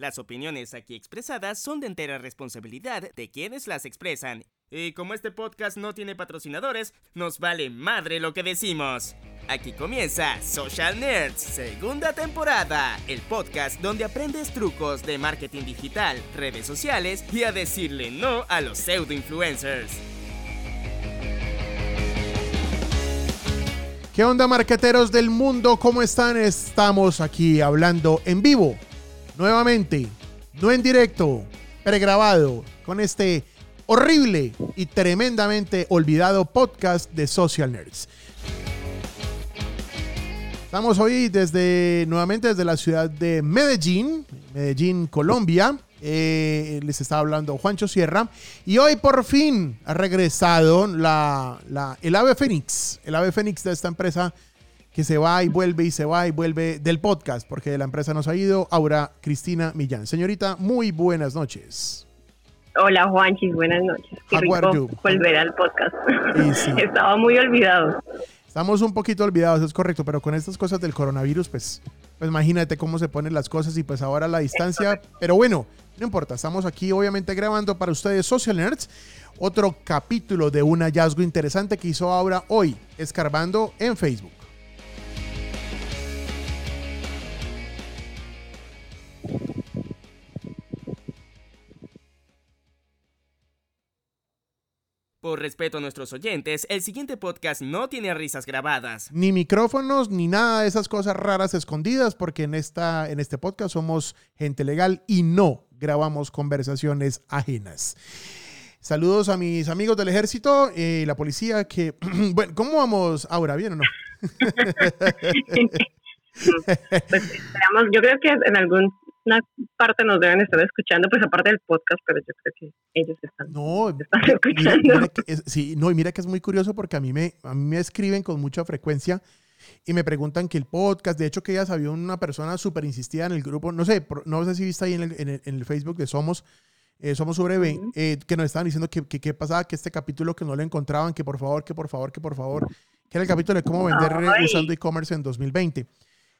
Las opiniones aquí expresadas son de entera responsabilidad de quienes las expresan. Y como este podcast no tiene patrocinadores, nos vale madre lo que decimos. Aquí comienza Social Nerds, segunda temporada, el podcast donde aprendes trucos de marketing digital, redes sociales y a decirle no a los pseudo influencers. ¿Qué onda marqueteros del mundo? ¿Cómo están? Estamos aquí hablando en vivo, nuevamente, no en directo, pregrabado, con este horrible y tremendamente olvidado podcast de Social Nerds. Estamos hoy desde, nuevamente desde la ciudad de Medellín, Medellín, Colombia. Eh, les estaba hablando Juancho Sierra. Y hoy por fin ha regresado la, el ave fénix, el ave fénix de esta empresa que se va y vuelve y se va y vuelve del podcast, porque de la empresa nos ha ido Aura Cristina Millán. Señorita, muy buenas noches. Hola Juanchis, buenas noches. Qué you? volver al podcast. Sí. Estaba muy olvidado. Estamos un poquito olvidados, es correcto, pero con estas cosas del coronavirus, pues, pues imagínate cómo se ponen las cosas y pues ahora la distancia. Pero bueno, no importa, estamos aquí obviamente grabando para ustedes Social Nerds, otro capítulo de un hallazgo interesante que hizo ahora hoy, escarbando en Facebook. Por respeto a nuestros oyentes, el siguiente podcast no tiene risas grabadas. Ni micrófonos, ni nada de esas cosas raras escondidas, porque en, esta, en este podcast somos gente legal y no grabamos conversaciones ajenas. Saludos a mis amigos del ejército y la policía que... bueno, ¿cómo vamos ahora? ¿Bien o no? Pues esperamos, yo creo que en alguna parte nos deben estar escuchando, pues aparte del podcast, pero yo creo que ellos están, No, están escuchando. mira que es- sí, no, y mira que es muy curioso porque a mí, me, a mí me escriben con mucha frecuencia y me preguntan que el podcast, de hecho que ya sabía una persona súper insistida en el grupo, no sé, no sé si viste ahí en el, en el- en el Facebook de Somos, eh, Somos sobre Ujú. que nos estaban diciendo que qué pasaba, que este capítulo que no lo encontraban, que por favor, que por favor, que por favor, que era el capítulo de cómo vender eh, Ay. usando e-commerce en 2020.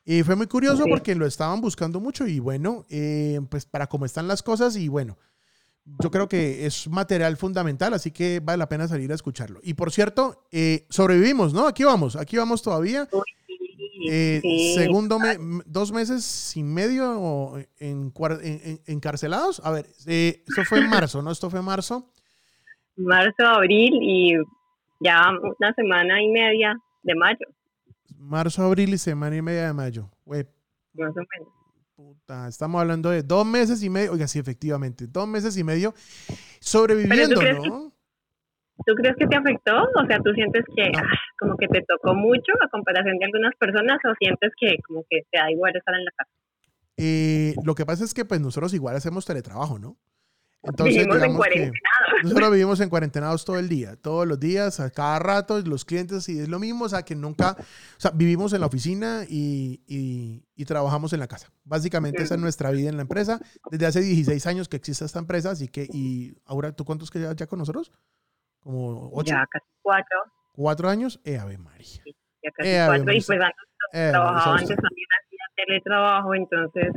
Y fue muy curioso Sí. porque lo estaban buscando mucho y bueno, eh, pues para cómo están las cosas y bueno, yo creo que es material fundamental, así que vale la pena salir a escucharlo. Y por cierto, eh, sobrevivimos, ¿no? Aquí vamos, aquí vamos todavía. Eh, Sí. Segundo, me- dos meses y medio en, en- en- encarcelados. A ver, eh, esto fue en marzo, ¿no? Esto fue en marzo. Marzo, abril y ya una semana y media de mayo, Marzo, abril y semana y media de mayo. Güey, más o menos. puta, estamos hablando de dos meses y medio. Oiga, sí, efectivamente, dos meses y medio sobreviviendo, crees que- ¿no? ¿Tú crees que te afectó? O sea, ¿tú sientes que No. ah, como que te tocó mucho a comparación de algunas personas o sientes que como que te da igual estar en la casa? Eh, lo que pasa es que pues nosotros igual hacemos teletrabajo, ¿no? Entonces, Vivimos en cuarentena. Nosotros vivimos en cuarentenados todo el día, todos los días, a cada rato, los clientes, y es lo mismo, o sea, que nunca, o sea, vivimos en la oficina y, y- y trabajamos en la casa. Básicamente esa es nuestra vida en la empresa, desde hace 16 años que existe esta empresa, así que, y ahora, ¿tú cuántos que ya con nosotros? Como ocho, Ya casi cuatro, cuatro años, eh, Ave María. ya casi Eh, cuatro. Y pues antes Eh, trabajaba antes también hacía teletrabajo, entonces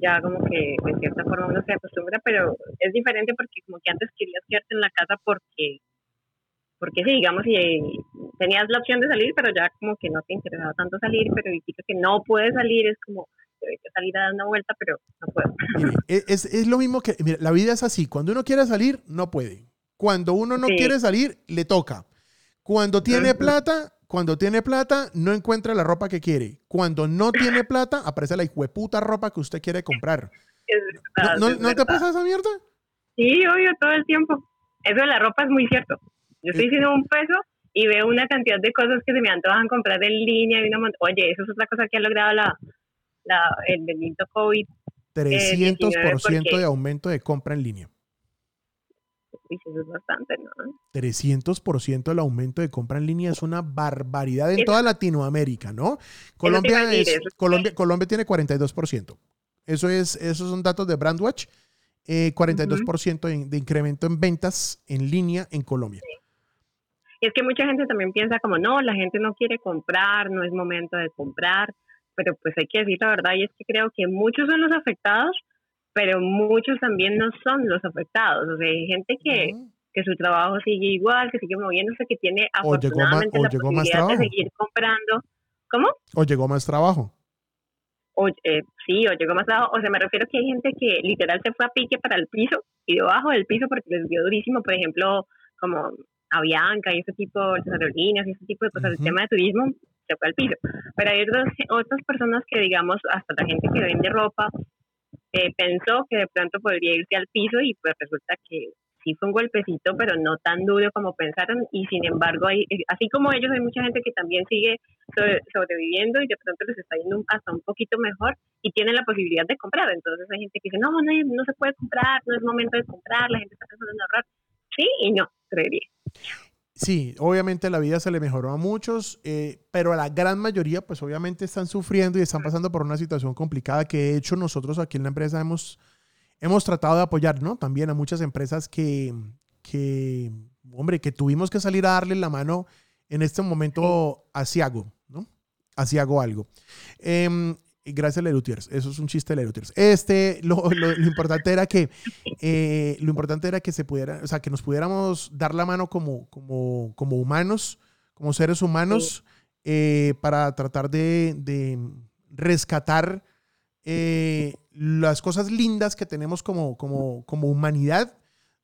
ya como que de cierta forma uno se acostumbra, pero es diferente porque como que antes querías quedarte en la casa porque porque sí, digamos, y tenías la opción de salir, pero ya como que no te interesaba tanto salir, pero y que no puedes salir, es como, debería salir a dar una vuelta, pero no puedo. E, es, es lo mismo que, mire, la vida es así, cuando uno quiere salir, no puede. Cuando uno no Sí. quiere salir, le toca. Cuando tiene plata, cuando tiene plata, no encuentra la ropa que quiere. Cuando no tiene plata, aparece la hijueputa ropa que usted quiere comprar. Es ¿No, verdad, no- es no te pasa esa mierda? Sí, obvio, todo el tiempo. Eso de la ropa es muy cierto. Yo estoy haciendo un peso y veo una cantidad de cosas que se me antojan comprar en línea y una Oye, eso es otra cosa que ha logrado la, la, el bendito COVID. 300% porque- de aumento de compra en línea. Eso es bastante, ¿no? 300% del aumento de compra en línea es una barbaridad en Eso- toda Latinoamérica, ¿no? Colombia, decir, es- Colombia, Colombia tiene 42%. Eso es, esos son datos de Brandwatch. eh, 42% de, de incremento en ventas en línea en Colombia. Y es que mucha gente también piensa como, no, la gente no quiere comprar, no es momento de comprar, pero pues hay que decir la verdad y es que creo que muchos son los afectados, pero muchos también no son los afectados. O sea, hay gente que, que su trabajo sigue igual, que sigue moviéndose, que tiene afortunadamente la posibilidad de seguir comprando. ¿Cómo? O llegó más trabajo. O, eh, sí, o llegó más trabajo. O sea, me refiero que hay gente que literal se fue a pique para el piso y debajo del piso porque les dio durísimo, por ejemplo, como Avianca y ese tipo, de aerolíneas y ese tipo de cosas, el tema de turismo se fue al piso. Pero hay otras, otras personas que, digamos, hasta la gente que vende ropa, eh, pensó que de pronto podría irse al piso y pues resulta que sí fue un golpecito, pero no tan duro como pensaron y sin embargo, hay, eh, así como ellos, hay mucha gente que también sigue sobreviviendo y de pronto les está yendo hasta un poquito mejor y tienen la posibilidad de comprar. Entonces hay gente que dice, no, no, no se puede comprar, no es momento de comprar, la gente está pensando en ahorrar. Sí y no, creería. Sí, obviamente la vida se le mejoró a muchos, eh, pero a la gran mayoría, pues obviamente están sufriendo y están pasando por una situación complicada que de hecho nosotros aquí en la empresa hemos, hemos tratado de apoyar, ¿no? También a muchas empresas que, que, hombre, que tuvimos que salir a darle la mano en este momento a Ciago, ¿no? A Ciago algo. Eh, gracias Lerutiers. Eso es un chiste de Lerutiers. Este, lo, importante era que, eh, lo importante era que se pudiera, o sea, que nos pudiéramos dar la mano como, como, como humanos, como seres humanos, eh, para tratar de, rescatar eh, las cosas lindas que tenemos como, como, como humanidad,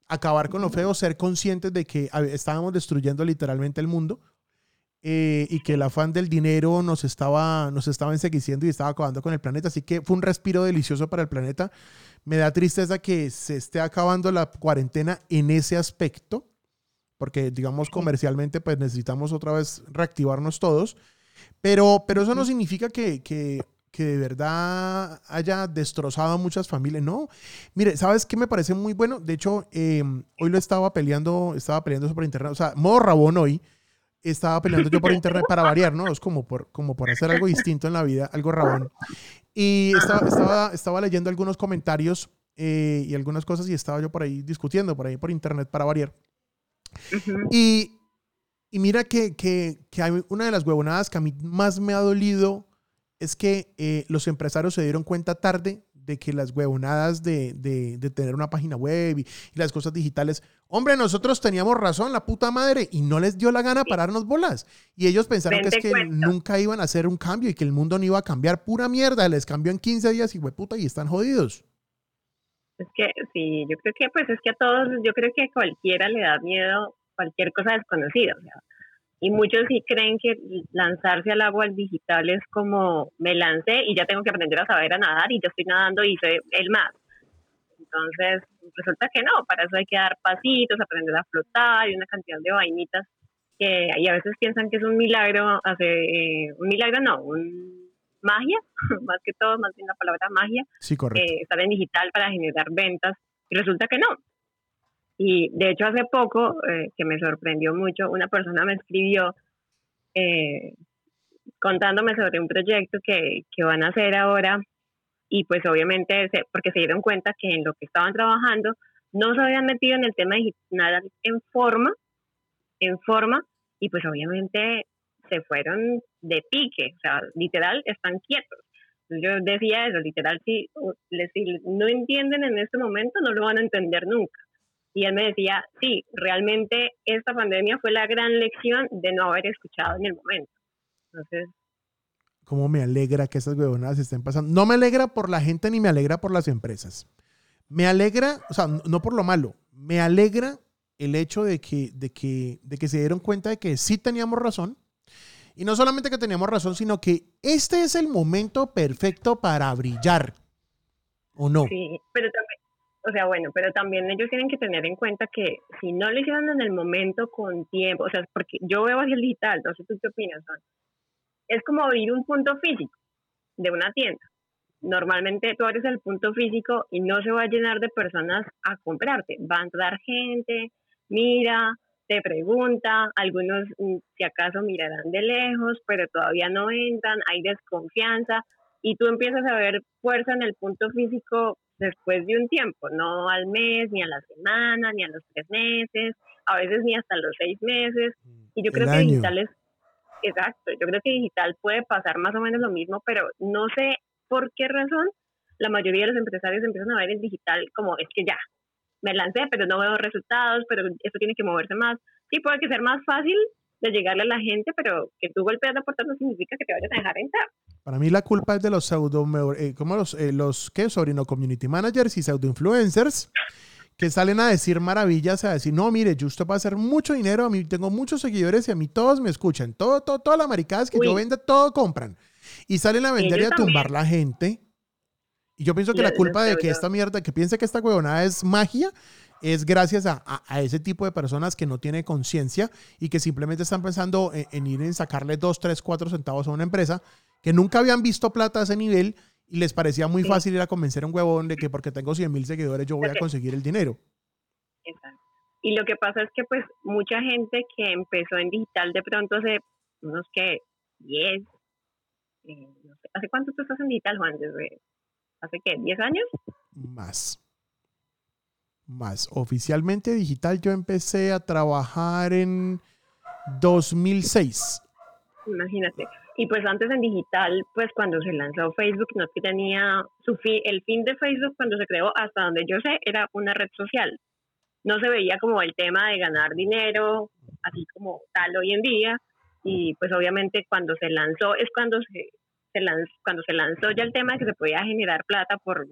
acabar con lo feo, ser conscientes de que estábamos destruyendo literalmente el mundo eh, y que el afán del dinero nos estaba, nos estaba ensegueciendo y estaba acabando con el planeta. Así que fue un respiro delicioso para el planeta. Me da tristeza que se esté acabando la cuarentena en ese aspecto, porque digamos comercialmente pues necesitamos otra vez reactivarnos todos. Pero, pero eso no significa que, que, que de verdad haya destrozado a muchas familias. No, mire, ¿sabes qué me parece muy bueno? De hecho, em, hoy lo estaba peleando, estaba peleando sobre internet, o sea, modo rabón hoy, estaba peleando yo por internet para variar, ¿no? Es como por, como por hacer algo distinto en la vida, algo rabón. Y estaba, estaba, estaba leyendo algunos comentarios eh, y algunas cosas y estaba yo por ahí discutiendo, por ahí por internet para variar. y, y, mira que, que, que, hay una de las huevonadas que a mí más me ha dolido es que eh, los empresarios se dieron cuenta tarde de que las huevonadas de, de, tener una página web y, las cosas digitales, hombre, nosotros teníamos razón, la puta madre, y no les dio la gana pararnos bolas. Y ellos pensaron que es que nunca iban a hacer un cambio y que el mundo no iba a cambiar. Pura mierda, les cambió en 15 días y puta, y están jodidos. Es que sí, yo creo que pues es que a todos, yo creo que a cualquiera le da miedo cualquier cosa desconocida. O sea, y muchos sí creen que lanzarse al agua digital es como me lancé y ya tengo que aprender a saber a nadar y yo estoy nadando y soy el más. Entonces, resulta que no, para eso hay que dar pasitos, aprender a flotar y una cantidad de vainitas que y a veces piensan que es un milagro, hace, eh, un milagro no, un magia, más que todo, más bien la palabra magia, sí, correcto. Eh, estar en digital para generar ventas y resulta que no, y de hecho hace poco, eh, que me sorprendió mucho, una persona me escribió eh, contándome sobre un proyecto que, que, van a hacer ahora y pues obviamente porque se dieron cuenta que en lo que estaban trabajando no se habían metido en el tema digital en forma, en forma y pues obviamente se fueron de pique, o sea, literal están quietos. Yo decía eso, literal, si, si no entienden en este momento, no lo van a entender nunca. Y él me decía, sí, realmente esta pandemia fue la gran lección de no haber escuchado en el momento. Entonces... ¿Cómo me alegra que esas huevonadas estén pasando? No me alegra por la gente ni me alegra por las empresas. Me alegra, o sea, no por lo malo, me alegra el hecho de que, de que, de que se dieron cuenta de que sí teníamos razón. Y no solamente que teníamos razón, sino que este es el momento perfecto para brillar. ¿O no? Sí, pero también, o sea, bueno, pero también ellos tienen que tener en cuenta que si no lo hicieron en el momento con tiempo, o sea, porque yo veo hacia el digital, no sé tú qué opinas, es como abrir un punto físico de una tienda. Normalmente tú abres el punto físico y no se va a llenar de personas a comprarte. Va a entrar gente, mira, te pregunta, algunos mm, si acaso mirarán de lejos, pero todavía no entran, hay desconfianza y tú empiezas a ver fuerza en el punto físico después de un tiempo, no al mes, ni a la semana, ni a los tres meses, a veces ni hasta los seis meses. Y yo creo que digital es, exacto, yo creo que digital puede pasar más o menos lo mismo, pero no sé por qué razón la mayoría de los empresarios empiezan a ver el digital como es que ya, me lancé, pero no veo resultados, pero esto tiene que moverse más. Sí, puede que sea más fácil de llegarle a la gente, pero que tú golpees la puerta no significa que te vayas a dejar entrar. Para mí la culpa es de los pseudo, eh, ¿cómo los, eh, los qué? Sobrino community managers y pseudo influencers que salen a decir maravillas, a decir, no, mire, yo usted va a hacer mucho dinero, a mí tengo muchos seguidores y a mí todos me escuchan, todo, todo, todas las maricadas que yo venda, todo compran. Y salen a vender y a tumbar la gente. Y yo pienso que la culpa de que esta mierda, que piense que esta huevonada es magia, es gracias a, ese tipo de personas que no tienen conciencia y que simplemente están pensando en, ir en sacarle 2, 3, 4 centavos a una empresa que nunca habían visto plata a ese nivel y les parecía muy fácil ir a convencer a un huevón de que porque tengo 100 mil seguidores yo voy a conseguir el dinero. Exacto. Y lo que pasa es que pues mucha gente que empezó en digital de pronto hace unos que 10, eh, ¿hace cuánto tú estás en digital, Juan? Desde, ¿Hace qué? ¿10 años? Más más. Oficialmente digital yo empecé a trabajar en 2006. Imagínate. Y pues antes en digital, pues cuando se lanzó Facebook, no que tenía su fin, el fin de Facebook cuando se creó, hasta donde yo sé, era una red social. No se veía como el tema de ganar dinero, así como tal hoy en día. Y pues obviamente cuando se lanzó es cuando se, se lanzó, cuando se lanzó ya el tema de que se podía generar plata por,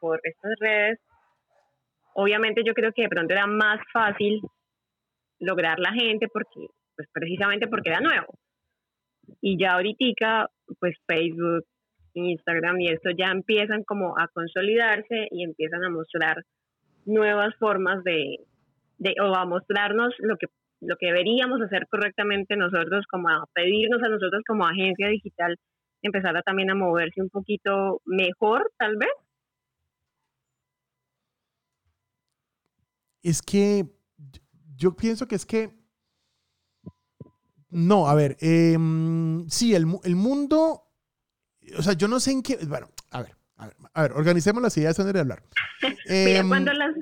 por estas redes Obviamente yo creo que de pronto era más fácil lograr la gente porque, pues precisamente porque era nuevo. Y ya ahorita, pues Facebook, Instagram y esto ya empiezan como a consolidarse y empiezan a mostrar nuevas formas de, de o a mostrarnos lo que lo que deberíamos hacer correctamente nosotros, como a pedirnos a nosotros como agencia digital, empezar a también a moverse un poquito mejor, tal vez, es que yo pienso que es que... No, a ver, em, sí, el, el, mundo, o sea, yo no sé en qué, bueno, a ver, a ver, a ver organicemos las ideas antes de hablar. Mira, em, cuando, las,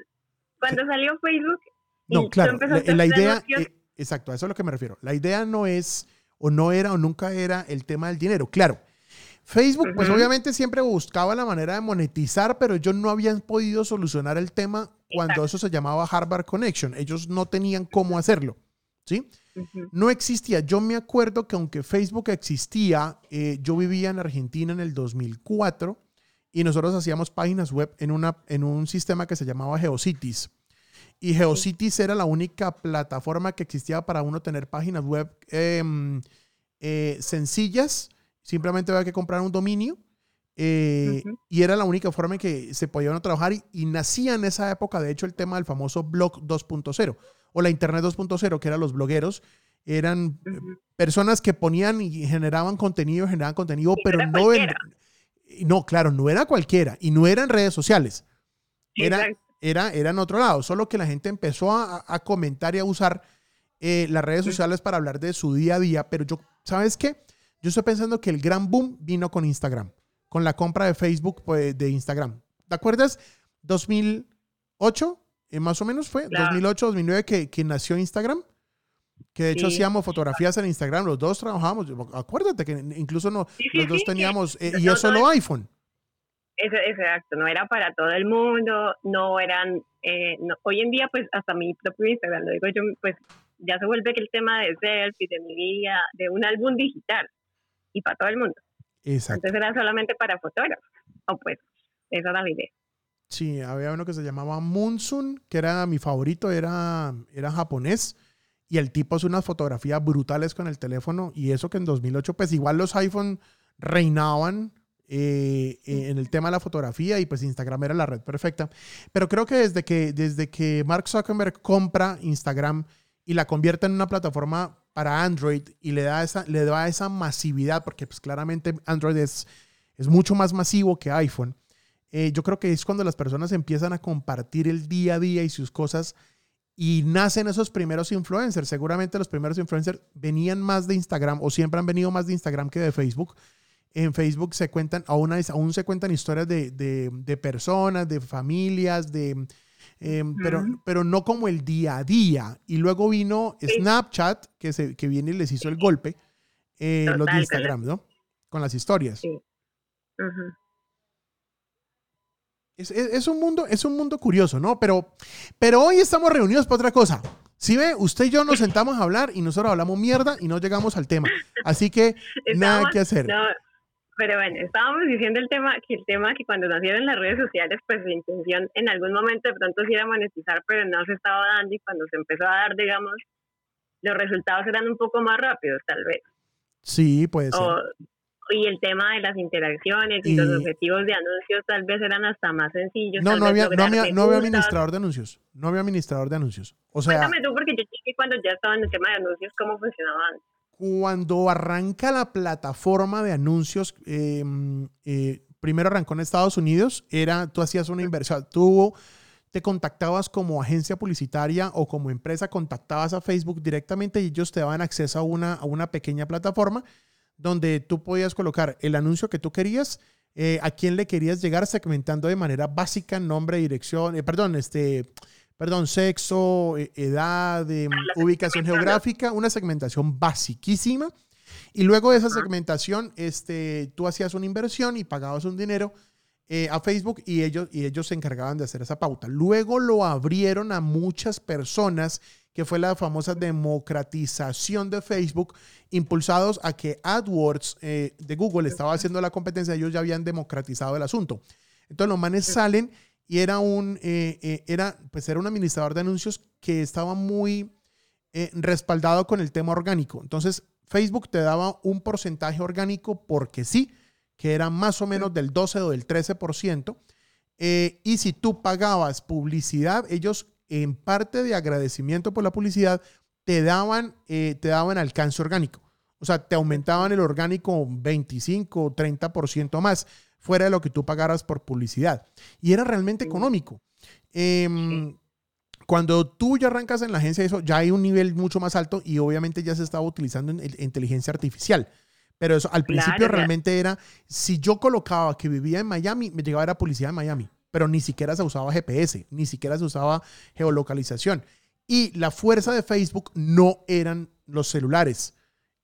cuando salió Facebook... No, claro, la, idea, eh, exacto, a eso es a lo que me refiero. La idea no es, o no era, o nunca era el tema del dinero, claro. Facebook, pues obviamente siempre buscaba la manera de monetizar, pero ellos no habían podido solucionar el tema cuando eso se llamaba Harvard Connection. Ellos no tenían cómo hacerlo. ¿Sí? No existía. Yo me acuerdo que aunque Facebook existía, eh, yo vivía en Argentina en el 2004 y nosotros hacíamos páginas web en, una, en un sistema que se llamaba GeoCities. Y GeoCities era la única plataforma que existía para uno tener páginas web em, eh, sencillas Simplemente había que comprar un dominio eh, y era la única forma en que se podía trabajar y, nacía en esa época, de hecho, el tema del famoso blog 2.0 o la Internet 2.0, que eran los blogueros. Eran personas que ponían y generaban contenido, generaban contenido, pero no no, claro, no era cualquiera y no eran redes sociales. Era, era, era en otro lado, solo que la gente empezó a, comentar y a usar eh, las redes sociales para hablar de su día a día, pero yo, ¿sabes qué? Yo estoy pensando que el gran boom vino con Instagram, con la compra de Facebook pues, de Instagram. ¿Te acuerdas? 2008, eh, más o menos fue, 2008, 2009 que, que nació Instagram que de hecho hacíamos fotografías en Instagram, los dos trabajamos, acuérdate que incluso no, los dos teníamos, eh, y es solo iPhone. exacto, no era para todo el mundo, no eran, eh, hoy en día pues hasta mi propio Instagram, lo digo yo, pues ya se vuelve que el tema de selfie, de mi vida, de un álbum digital, y para todo el mundo. Exacto. Entonces era solamente para fotógrafos. O pues, esa era la idea. Sí, había uno que se llamaba Munsun, que era mi favorito, era, era japonés. Y el tipo hace unas fotografías brutales con el teléfono. Y eso que en 2008, pues igual los iPhone reinaban eh, eh, en el tema de la fotografía y pues Instagram era la red perfecta. Pero creo que desde que, desde que Mark Zuckerberg compra Instagram y la convierte en una plataforma para Android y le da esa, le da esa masividad, porque pues claramente Android es, es mucho más masivo que iPhone. Eh, yo creo que es cuando las personas empiezan a compartir el día a día y sus cosas y nacen esos primeros influencers. Seguramente los primeros influencers venían más de Instagram o siempre han venido más de Instagram que de Facebook. En Facebook se cuentan, aún, aún se cuentan historias de, de personas, de familias, de, Em, pero, pero no como el día a día. Y luego vino Snapchat, que, se, que viene y les hizo el golpe, eh, los de Instagram, ¿no? Con las historias. Sí. Es, es- es un mundo, es un mundo curioso, ¿no? Pero, pero hoy estamos reunidos para otra cosa. Si ve, usted y yo nos sentamos a hablar y nosotros hablamos mierda y no llegamos al tema. Así que nada que hacer. no, pero bueno, estábamos diciendo el tema, que el tema que cuando nacieron las redes sociales, pues la intención en algún momento de pronto sí era monetizar, pero no se estaba dando y cuando se empezó a dar, digamos, los resultados eran un poco más rápidos, tal vez. Sí, puede ser. O, y el tema de las interacciones y, los objetivos de anuncios tal vez eran hasta más sencillos. No, no había, no, había, no había administrador de anuncios. No había administrador de anuncios. O sea, Cuéntame tú, porque yo chequé cuando ya estaba en el tema de anuncios, cómo funcionaban. Cuando arranca la plataforma de anuncios, eh, eh, primero arrancó en Estados Unidos, era, tú hacías una inversión, tú te contactabas como agencia publicitaria o como empresa, contactabas a Facebook directamente y ellos te daban acceso a una, a una pequeña plataforma donde tú podías colocar el anuncio que tú querías, eh, a quién le querías llegar segmentando de manera básica, nombre, dirección, eh, perdón, este, perdón, sexo, eh, edad, eh, ubicación geográfica, una segmentación basiquísima. Y luego de esa segmentación, este, tú hacías una inversión y pagabas un dinero eh, a Facebook y ellos, y ellos se encargaban de hacer esa pauta. Luego lo abrieron a muchas personas, que fue la famosa democratización de Facebook, impulsados a que AdWords eh, de Google estaba haciendo la competencia, ellos ya habían democratizado el asunto. Entonces los manes salen y era un, eh, eh, era, pues era un administrador de anuncios que estaba muy eh, respaldado con el tema orgánico. Entonces Facebook te daba un porcentaje orgánico porque sí, que era más o menos del 12 o del 13%. eh, y si tú pagabas publicidad, ellos en parte de agradecimiento por la publicidad te daban, te daban alcance orgánico. O sea, te aumentaban el orgánico 25 o 30% más fuera de lo que tú pagaras por publicidad. Y era realmente económico. Em, Cuando tú ya arrancas en la agencia, eso ya hay un nivel mucho más alto y obviamente ya se estaba utilizando en, en inteligencia artificial. Pero eso al principio Claro, realmente era, si yo colocaba que vivía en Miami, me llegaba la publicidad de Miami, pero ni siquiera se usaba GPS, ni siquiera se usaba geolocalización. Y la fuerza de Facebook no eran los celulares,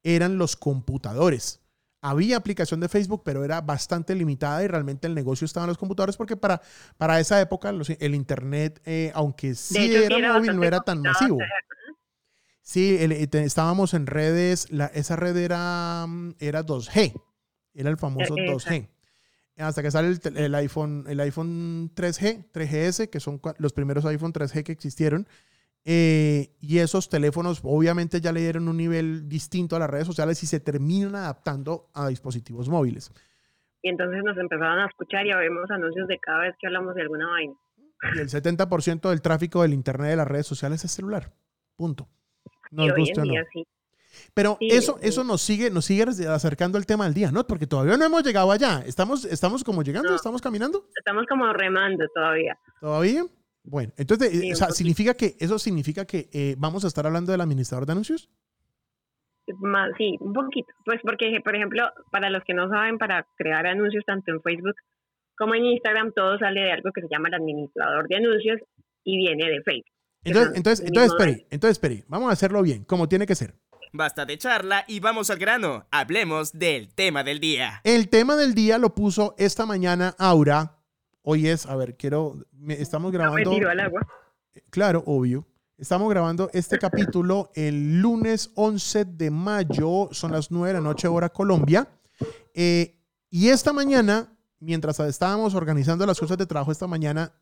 eran los computadores. Había aplicación de Facebook, pero era bastante limitada y realmente el negocio estaba en los computadores porque para, para esa época los- el Internet, eh, aunque sí hecho, era móvil, no era tan masivo. Sí, el- eh, estábamos en redes, la- esa red era, mm, era 2G, era el famoso Eh, 2G. Hasta que sale el, el iPhone, el iPhone 3G, 3GS, que son los primeros iPhone 3G que existieron. Eh, y esos teléfonos obviamente ya le dieron un nivel distinto a las redes sociales y se terminan adaptando a dispositivos móviles. Y entonces nos empezaron a escuchar y a vemos anuncios de cada vez que hablamos de alguna vaina. Y el 70% del tráfico del Internet de las redes sociales es celular. Punto. Nos y hoy en o no. sí. Pero Sí, eso, sí. eso nos sigue, nos sigue acercando al tema del día, ¿no? Porque todavía no hemos llegado allá. Estamos, estamos como llegando, No. estamos caminando. Estamos como remando todavía. ¿Todavía? Bueno, entonces, eh, Sí, o sea, poquito. significa que, eso significa que eh, vamos a estar hablando del administrador de anuncios. Más, sí, un poquito. Pues porque, por ejemplo, para los que no saben, para crear anuncios tanto en Facebook como en Instagram, todo sale de algo que se llama el administrador de anuncios y viene de Facebook. Entonces, entonces, entonces, espere, entonces, espere, vamos a hacerlo bien, como tiene que ser. Basta de charla y vamos al grano. Hablemos del tema del día. El tema del día lo puso esta mañana Aura. Hoy es, a ver, quiero, me- estamos No me grabando. tiro al agua. Claro, obvio. Estamos grabando este capítulo el lunes 11 de mayo, son las 9 de la noche hora Colombia. Eh, y esta mañana, mientras estábamos organizando las cosas de trabajo esta mañana,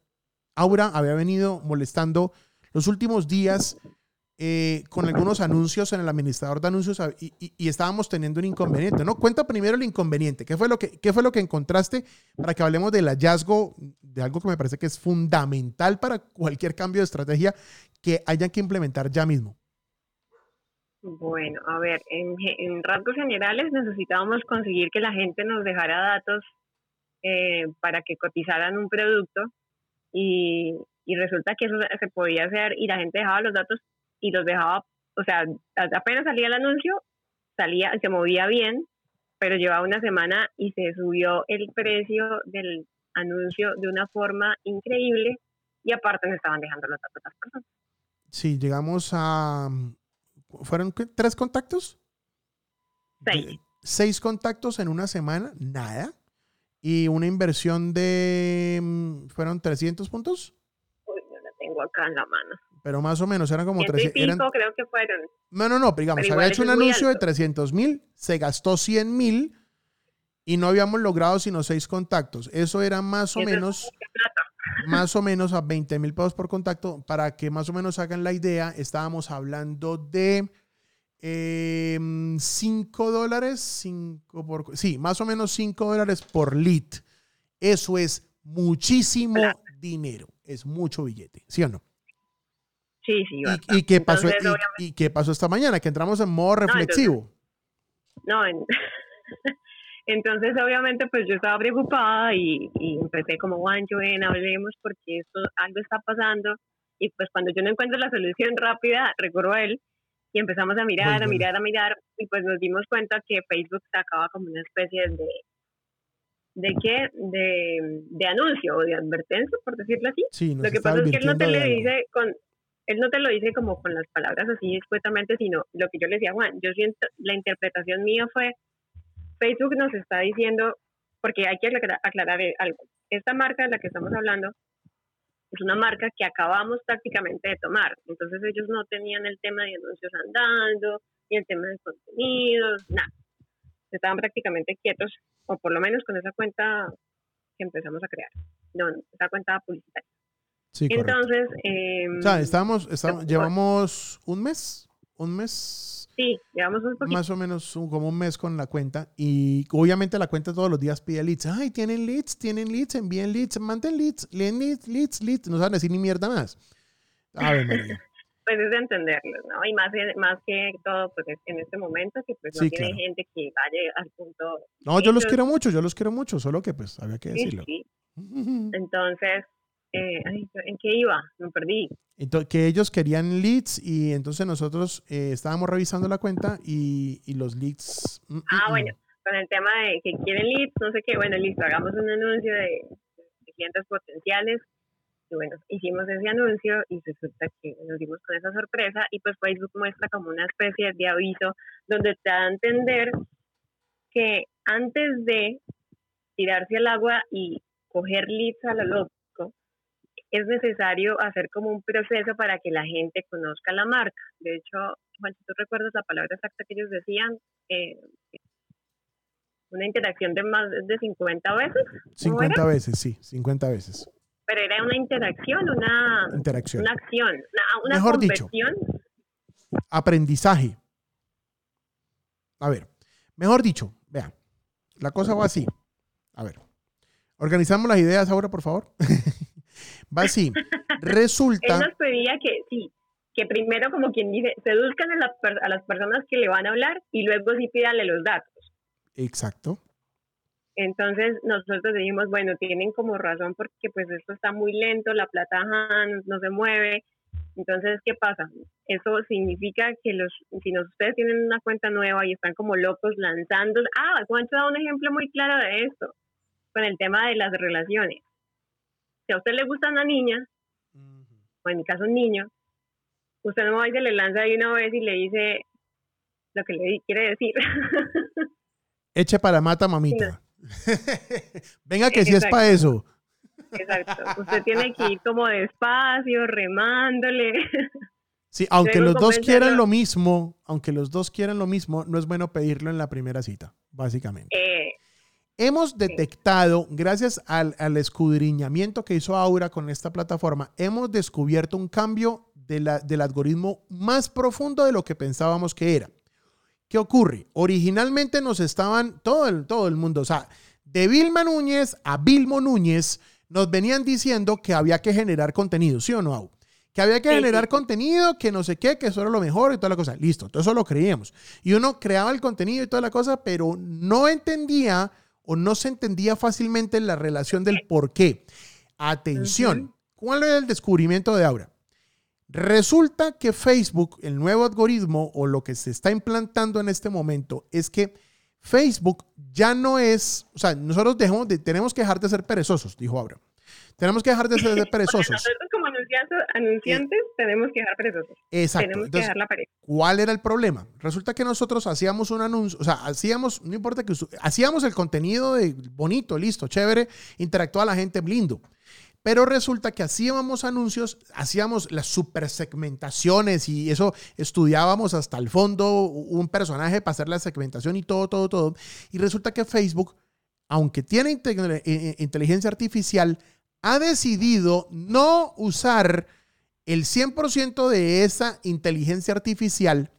Aura había venido molestando los últimos días eh, con algunos anuncios en el administrador de anuncios y, estábamos teniendo un inconveniente, ¿no? Cuenta primero el inconveniente. ¿Qué fue, lo que, ¿Qué fue lo que encontraste para que hablemos del hallazgo de algo que me parece que es fundamental para cualquier cambio de estrategia que hayan que implementar ya mismo? Bueno, a ver, en, rasgos generales necesitábamos conseguir que la gente nos dejara datos eh, para que cotizaran un producto y resulta que eso se podía hacer y la gente dejaba los datos y los dejaba, o sea, apenas salía el anuncio, salía, se movía bien, pero llevaba una semana y se subió el precio del anuncio de una forma increíble y aparte nos estaban dejando los datos las personas. Sí, llegamos a... ¿Fueron qué? tres contactos? Seis. De- seis contactos en una semana, nada. y una inversión de, mm, ¿fueron 300 puntos? Uy, no la tengo acá en la mano. Pero más o menos, eran como 300. Eran, creo que fueron. no, no, no, digamos, Pero había hecho un anuncio de alto. 300 mil, se gastó 100 mil y no habíamos logrado sino seis contactos. Eso era más o Eso menos, más o menos a 20 mil pesos por contacto. Para que más o menos hagan la idea, estábamos hablando de 5 dólares, 5 por, sí, más o menos 5 dólares por lead. Eso es muchísimo dinero, es mucho billete, ¿sí o no? Sí, sí, ¿Y, bastante. y qué pasó, Entonces, y- qué pasó esta mañana? Que entramos en modo reflexivo. No, en- entonces obviamente pues yo estaba preocupada y, y empecé como, Juancho, ven, hablemos porque esto, algo está pasando. Y pues cuando yo no encuentro la solución rápida, recurro a él y empezamos a mirar, a mirar, a mirar y pues nos dimos cuenta que Facebook sacaba como una especie de... ¿De qué? De, de anuncio o de advertencia, por decirlo así. Sí, Lo que pasa es que él no te algo. dice con él no te lo dice como con las palabras así expuestamente, sino lo que yo le decía Juan, yo siento, la interpretación mía fue, Facebook nos está diciendo, porque hay que aclarar, algo, esta marca de la que estamos hablando es una marca que acabamos prácticamente de tomar, entonces ellos no tenían el tema de anuncios andando, ni el tema de contenidos, nada, estaban prácticamente quietos, o por lo menos con esa cuenta que empezamos a crear, no, esa cuenta publicitaria. Sí. Entonces, eh, o sea, estamos, estamos- Mejor. llevamos un mes, un mes, sí, llevamos un poquito. más o menos un- como un mes con la cuenta y obviamente la cuenta todos los días pide leads. Ay, tienen leads, tienen leads, envíen leads, manden leads, leen leads, leads, leads. No saben decir ni mierda más. Ave María. Pues es de entenderlos, ¿no? Y más, más que todo, pues es- en este momento, que pues no Sí, tiene claro. gente que vaya al punto. No, yo los quiero mucho, yo los quiero mucho, solo que pues había que Sí, decirlo. sí. Entonces, eh, ¿en qué iba? Me perdí. Entonces, que ellos querían leads y entonces nosotros eh, estábamos revisando la cuenta y, y los leads... mm, mm, Ah, mm. bueno, con el tema de que quieren leads, no sé qué, bueno, listo, hagamos un anuncio de, de clientes potenciales. Y bueno, hicimos ese anuncio y resulta que nos dimos con esa sorpresa y pues Facebook muestra como una especie de aviso donde te da a entender que antes de tirarse al agua y coger leads a lo loco, es necesario hacer como un proceso para que la gente conozca la marca. De hecho, Juan, si tú recuerdas la palabra exacta que ellos decían, eh, una interacción de más de 50 veces, ¿cómo era? 50 veces, sí, 50 veces. pero era una interacción, una, Interacción. una acción, una, una Mejor dicho. aprendizaje. A ver, mejor dicho, vea, la cosa va así. A ver, organizamos las ideas ahora, por favor. va así. Él Resulta, nos pedía que sí, que primero, como quien dice, seduzcan a las, a las personas que le van a hablar y luego sí pídale los datos. exacto, Entonces nosotros dijimos, bueno, tienen como razón porque pues esto está muy lento, la plata ajá, no, no se mueve. Entonces, ¿qué pasa? Eso significa que los, si nos, ustedes tienen una cuenta nueva y están como locos lanzando, ah, Juancho da un ejemplo muy claro de esto, con el tema de las relaciones. Si a usted le gusta una niña, o en mi caso un niño, usted no va y se le lanza de una vez y le dice lo que le quiere decir. eche para mata, mamita. Venga, que si es para eso. Exacto. Usted tiene que ir como despacio, remándole. Sí, aunque los dos quieran lo mismo, aunque los dos quieran lo mismo, no es bueno pedirlo en la primera cita, básicamente. Eh, Hemos detectado, gracias al, al escudriñamiento que hizo Aura con esta plataforma, hemos descubierto un cambio de la- del algoritmo más profundo de lo que pensábamos que era. ¿Qué ocurre? Originalmente nos estaban, todo el, todo el mundo, o sea, de Vilma Núñez a Vilmo Núñez, nos venían diciendo que había que generar contenido, ¿sí o no, Au? Que había que Sí, generar sí, contenido, que no sé qué, que eso era lo mejor y toda la cosa. Listo, todo eso lo creíamos. Y uno creaba el contenido y toda la cosa, pero no entendía o no se entendía fácilmente la relación del por qué. Atención. ¿cuál era el descubrimiento de Aura? Resulta que Facebook, el nuevo algoritmo o lo que se está implantando en este momento es que Facebook ya no es, o sea, nosotros dejamos de, tenemos que dejar de ser perezosos, dijo Aura. Tenemos que dejar de ser perezosos. Como anunciantes tenemos que dejar perezosos. Exacto. Tenemos que dejar la pared. ¿Cuál era el problema? Resulta que nosotros hacíamos un anuncio, o sea, hacíamos, no importa que hacíamos el contenido de bonito, listo, chévere, interactuaba la gente lindo. Pero resulta que hacíamos anuncios, hacíamos las super segmentaciones y eso estudiábamos hasta el fondo un personaje para hacer la segmentación y todo, todo, todo. Y resulta que Facebook, aunque tiene eh, eh, inteligencia artificial, ha decidido no usar el 100% de esa inteligencia artificial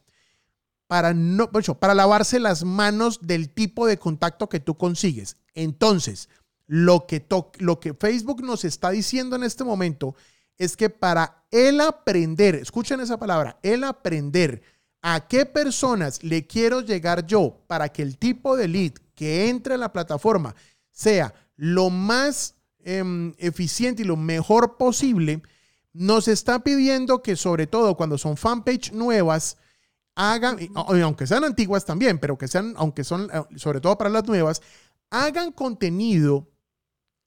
para, no, para lavarse las manos del tipo de contacto que tú consigues. Entonces, lo que, Facebook nos está diciendo en este momento es que para él aprender, escuchen esa palabra, él aprender a qué personas le quiero llegar yo para que el tipo de lead que entre a la plataforma sea lo más em, eficiente y lo mejor posible, nos está pidiendo que sobre todo cuando son fanpage nuevas, hagan, aunque sean antiguas también, pero que sean, aunque son eh, sobre todo para las nuevas, hagan contenido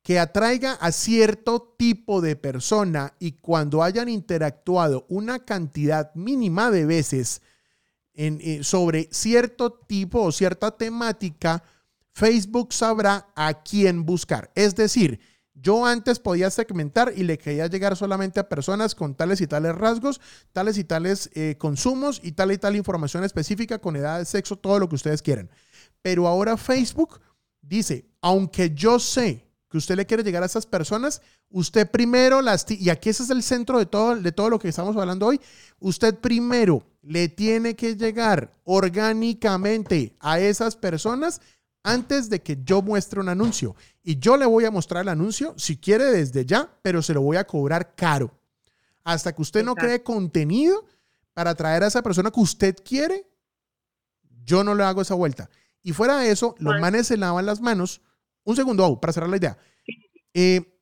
que atraiga a cierto tipo de persona y cuando hayan interactuado una cantidad mínima de veces eh, sobre cierto tipo o cierta temática, Facebook sabrá a quién buscar. Es decir, yo antes podía segmentar y le quería llegar solamente a personas con tales y tales rasgos, tales y tales eh, consumos y tal y tal información específica con edad, sexo, todo lo que ustedes quieran. Pero ahora Facebook dice, aunque yo sé que usted le quiere llegar a esas personas, usted primero las, y aquí ese es el centro de todo, de todo lo que estamos hablando hoy, usted primero le tiene que llegar orgánicamente a esas personas antes de que yo muestre un anuncio. Y yo le voy a mostrar el anuncio, si quiere desde ya, pero se lo voy a cobrar caro. Hasta que usted no cree contenido para atraer a esa persona que usted quiere, yo no le hago esa vuelta. Y fuera de eso, los manes se lavan las manos un segundo, para cerrar la idea. Eh,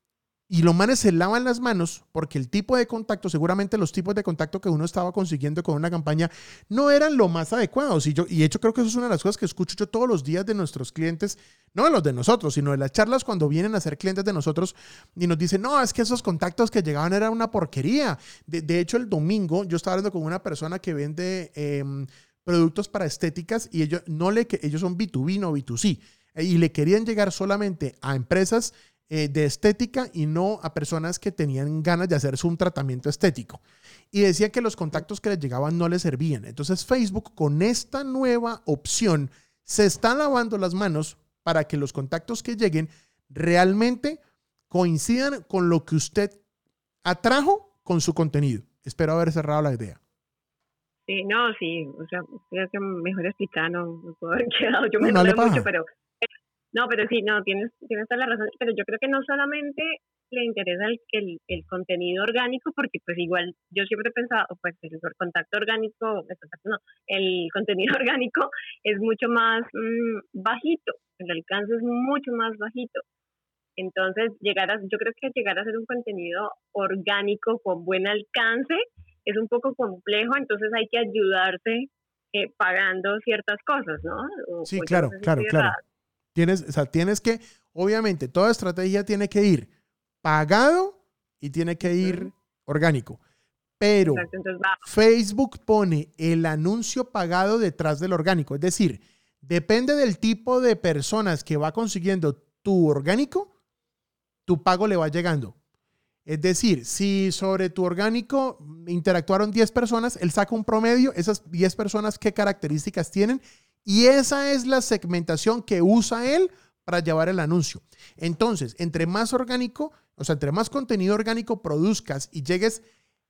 y los manes se lavan las manos porque el tipo de contacto, seguramente los tipos de contacto que uno estaba consiguiendo con una campaña no eran lo más adecuados. Y, yo, y de hecho creo que eso es una de las cosas que escucho yo todos los días de nuestros clientes, no de los de nosotros, sino de las charlas cuando vienen a ser clientes de nosotros y nos dicen, no, es que esos contactos que llegaban eran una porquería. De, hecho, el domingo yo estaba hablando con una persona que vende em, productos para estéticas y ellos, no le, ellos son B2B, no B2C y le querían llegar solamente a empresas eh, de estética y no a personas que tenían ganas de hacerse un tratamiento estético. Y decía que los contactos que les llegaban no les servían. Entonces Facebook con esta nueva opción se está lavando las manos para que los contactos que lleguen realmente coincidan con lo que usted atrajo con su contenido. Espero haber cerrado la idea. Sí, no, sí, o sea, creo que mejor explicar no, puedo haber quedado. Yo me no, mucho, pero no, pero sí, no, tienes, tienes toda la razón. Pero yo creo que no solamente le interesa el, el, contenido orgánico, porque pues igual yo siempre he pensado, pues el contacto orgánico, no, el contenido orgánico es mucho más mm, bajito, el alcance es mucho más bajito. Entonces, llegar a, yo creo que llegar a hacer un contenido orgánico con buen alcance es un poco complejo, entonces hay que ayudarse eh, pagando ciertas cosas, ¿no? sí, claro, claro, claro. Tienes, o sea, tienes que, obviamente, toda estrategia tiene que ir pagado y tiene que ir orgánico. Pero Facebook pone el anuncio pagado detrás del orgánico. Es decir, depende del tipo de personas que va consiguiendo tu orgánico, tu pago le va llegando. Es decir, si sobre tu orgánico interactuaron 10 personas, él saca un promedio, esas 10 personas, qué características tienen y esa es la segmentación que usa él para llevar el anuncio. Entonces, entre más orgánico, o sea, entre más contenido orgánico produzcas y llegues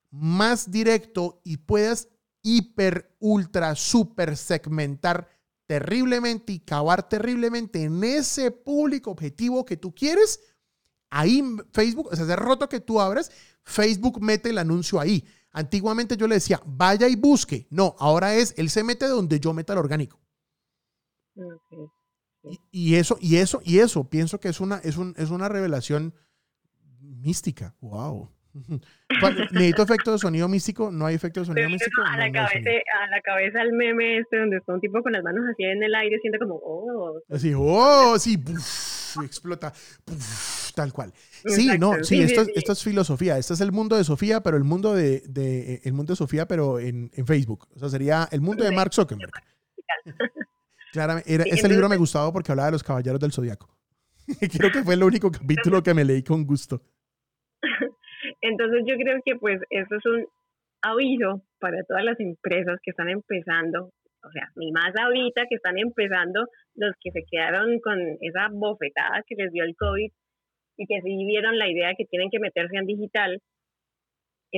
más directo y puedas hiper, ultra, super segmentar terriblemente y cavar terriblemente en ese público objetivo que tú quieres, ahí Facebook, o sea, ese roto que tú abres, Facebook mete el anuncio ahí. Antiguamente yo le decía, vaya y busque. No, ahora es, él se mete donde yo meta el orgánico. Y, eso, y eso, y eso, pienso que es una, es un, es una revelación mística. Wow. ¿Necesito efecto de sonido místico? ¿No hay efecto de sonido místico? A, la cabeza, a la cabeza el meme este donde está un tipo con las manos así en el aire, siente como, oh. Así, oh, sí, explota. tal cual. Sí, no, sí, esto, esto, es filosofía. Este es el mundo de Sofía, pero el mundo de, de el mundo de Sofía, pero en, en, Facebook. O sea, sería el mundo de Mark Zuckerberg. Claramente, ese libro me gustaba porque hablaba de los caballeros del zodiaco. creo que fue el único capítulo que me leí con gusto. Entonces yo creo que pues eso es un aviso para todas las empresas que están empezando, o sea, ni más ahorita que están empezando los que se quedaron con esa bofetada que les dio el COVID y que sí vieron la idea de que tienen que meterse en digital,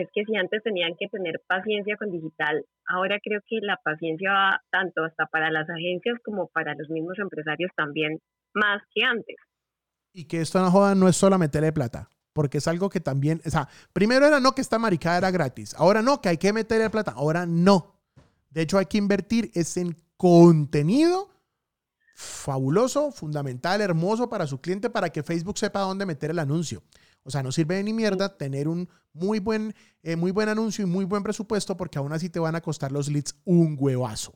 es que si antes tenían que tener paciencia con digital, ahora creo que la paciencia va tanto hasta para las agencias como para los mismos empresarios también más que antes. Y que esto no joda no es solo meterle plata porque es algo que también, o sea, primero era no que esta maricada era gratis, ahora no, que hay que meterle plata, ahora no. De hecho, hay que invertir es en contenido fabuloso, fundamental, hermoso para su cliente para que Facebook sepa dónde meter el anuncio. O sea, no sirve de ni mierda tener un muy buen, eh, muy buen anuncio y muy buen presupuesto porque aún así te van a costar los leads un huevazo.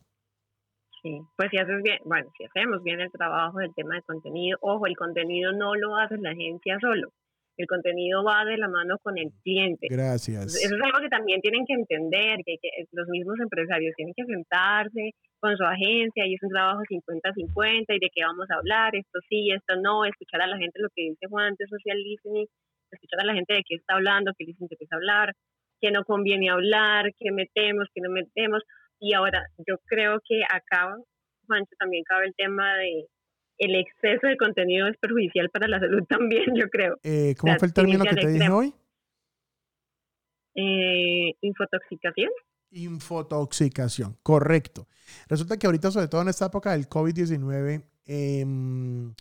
Sí, pues si haces bien, bueno, si hacemos bien el trabajo del tema de contenido, ojo, el contenido no lo hace la agencia solo el contenido va de la mano con el cliente. Gracias. Eso es algo que también tienen que entender, que, los mismos empresarios tienen que sentarse con su agencia y es un trabajo 50-50 y de qué vamos a hablar, esto sí, esto no, escuchar a la gente lo que dice Juan de social listening, escuchar a la gente de qué está hablando, qué les interesa hablar, qué no conviene hablar, qué metemos, qué no metemos. Y ahora yo creo que acá, Juancho, también cabe el tema de el exceso de contenido es perjudicial para la salud también, yo creo. Eh, ¿Cómo fue el término que te dije hoy? Eh, infotoxicación. Infotoxicación, correcto. Resulta que ahorita, sobre todo en esta época del COVID-19, em,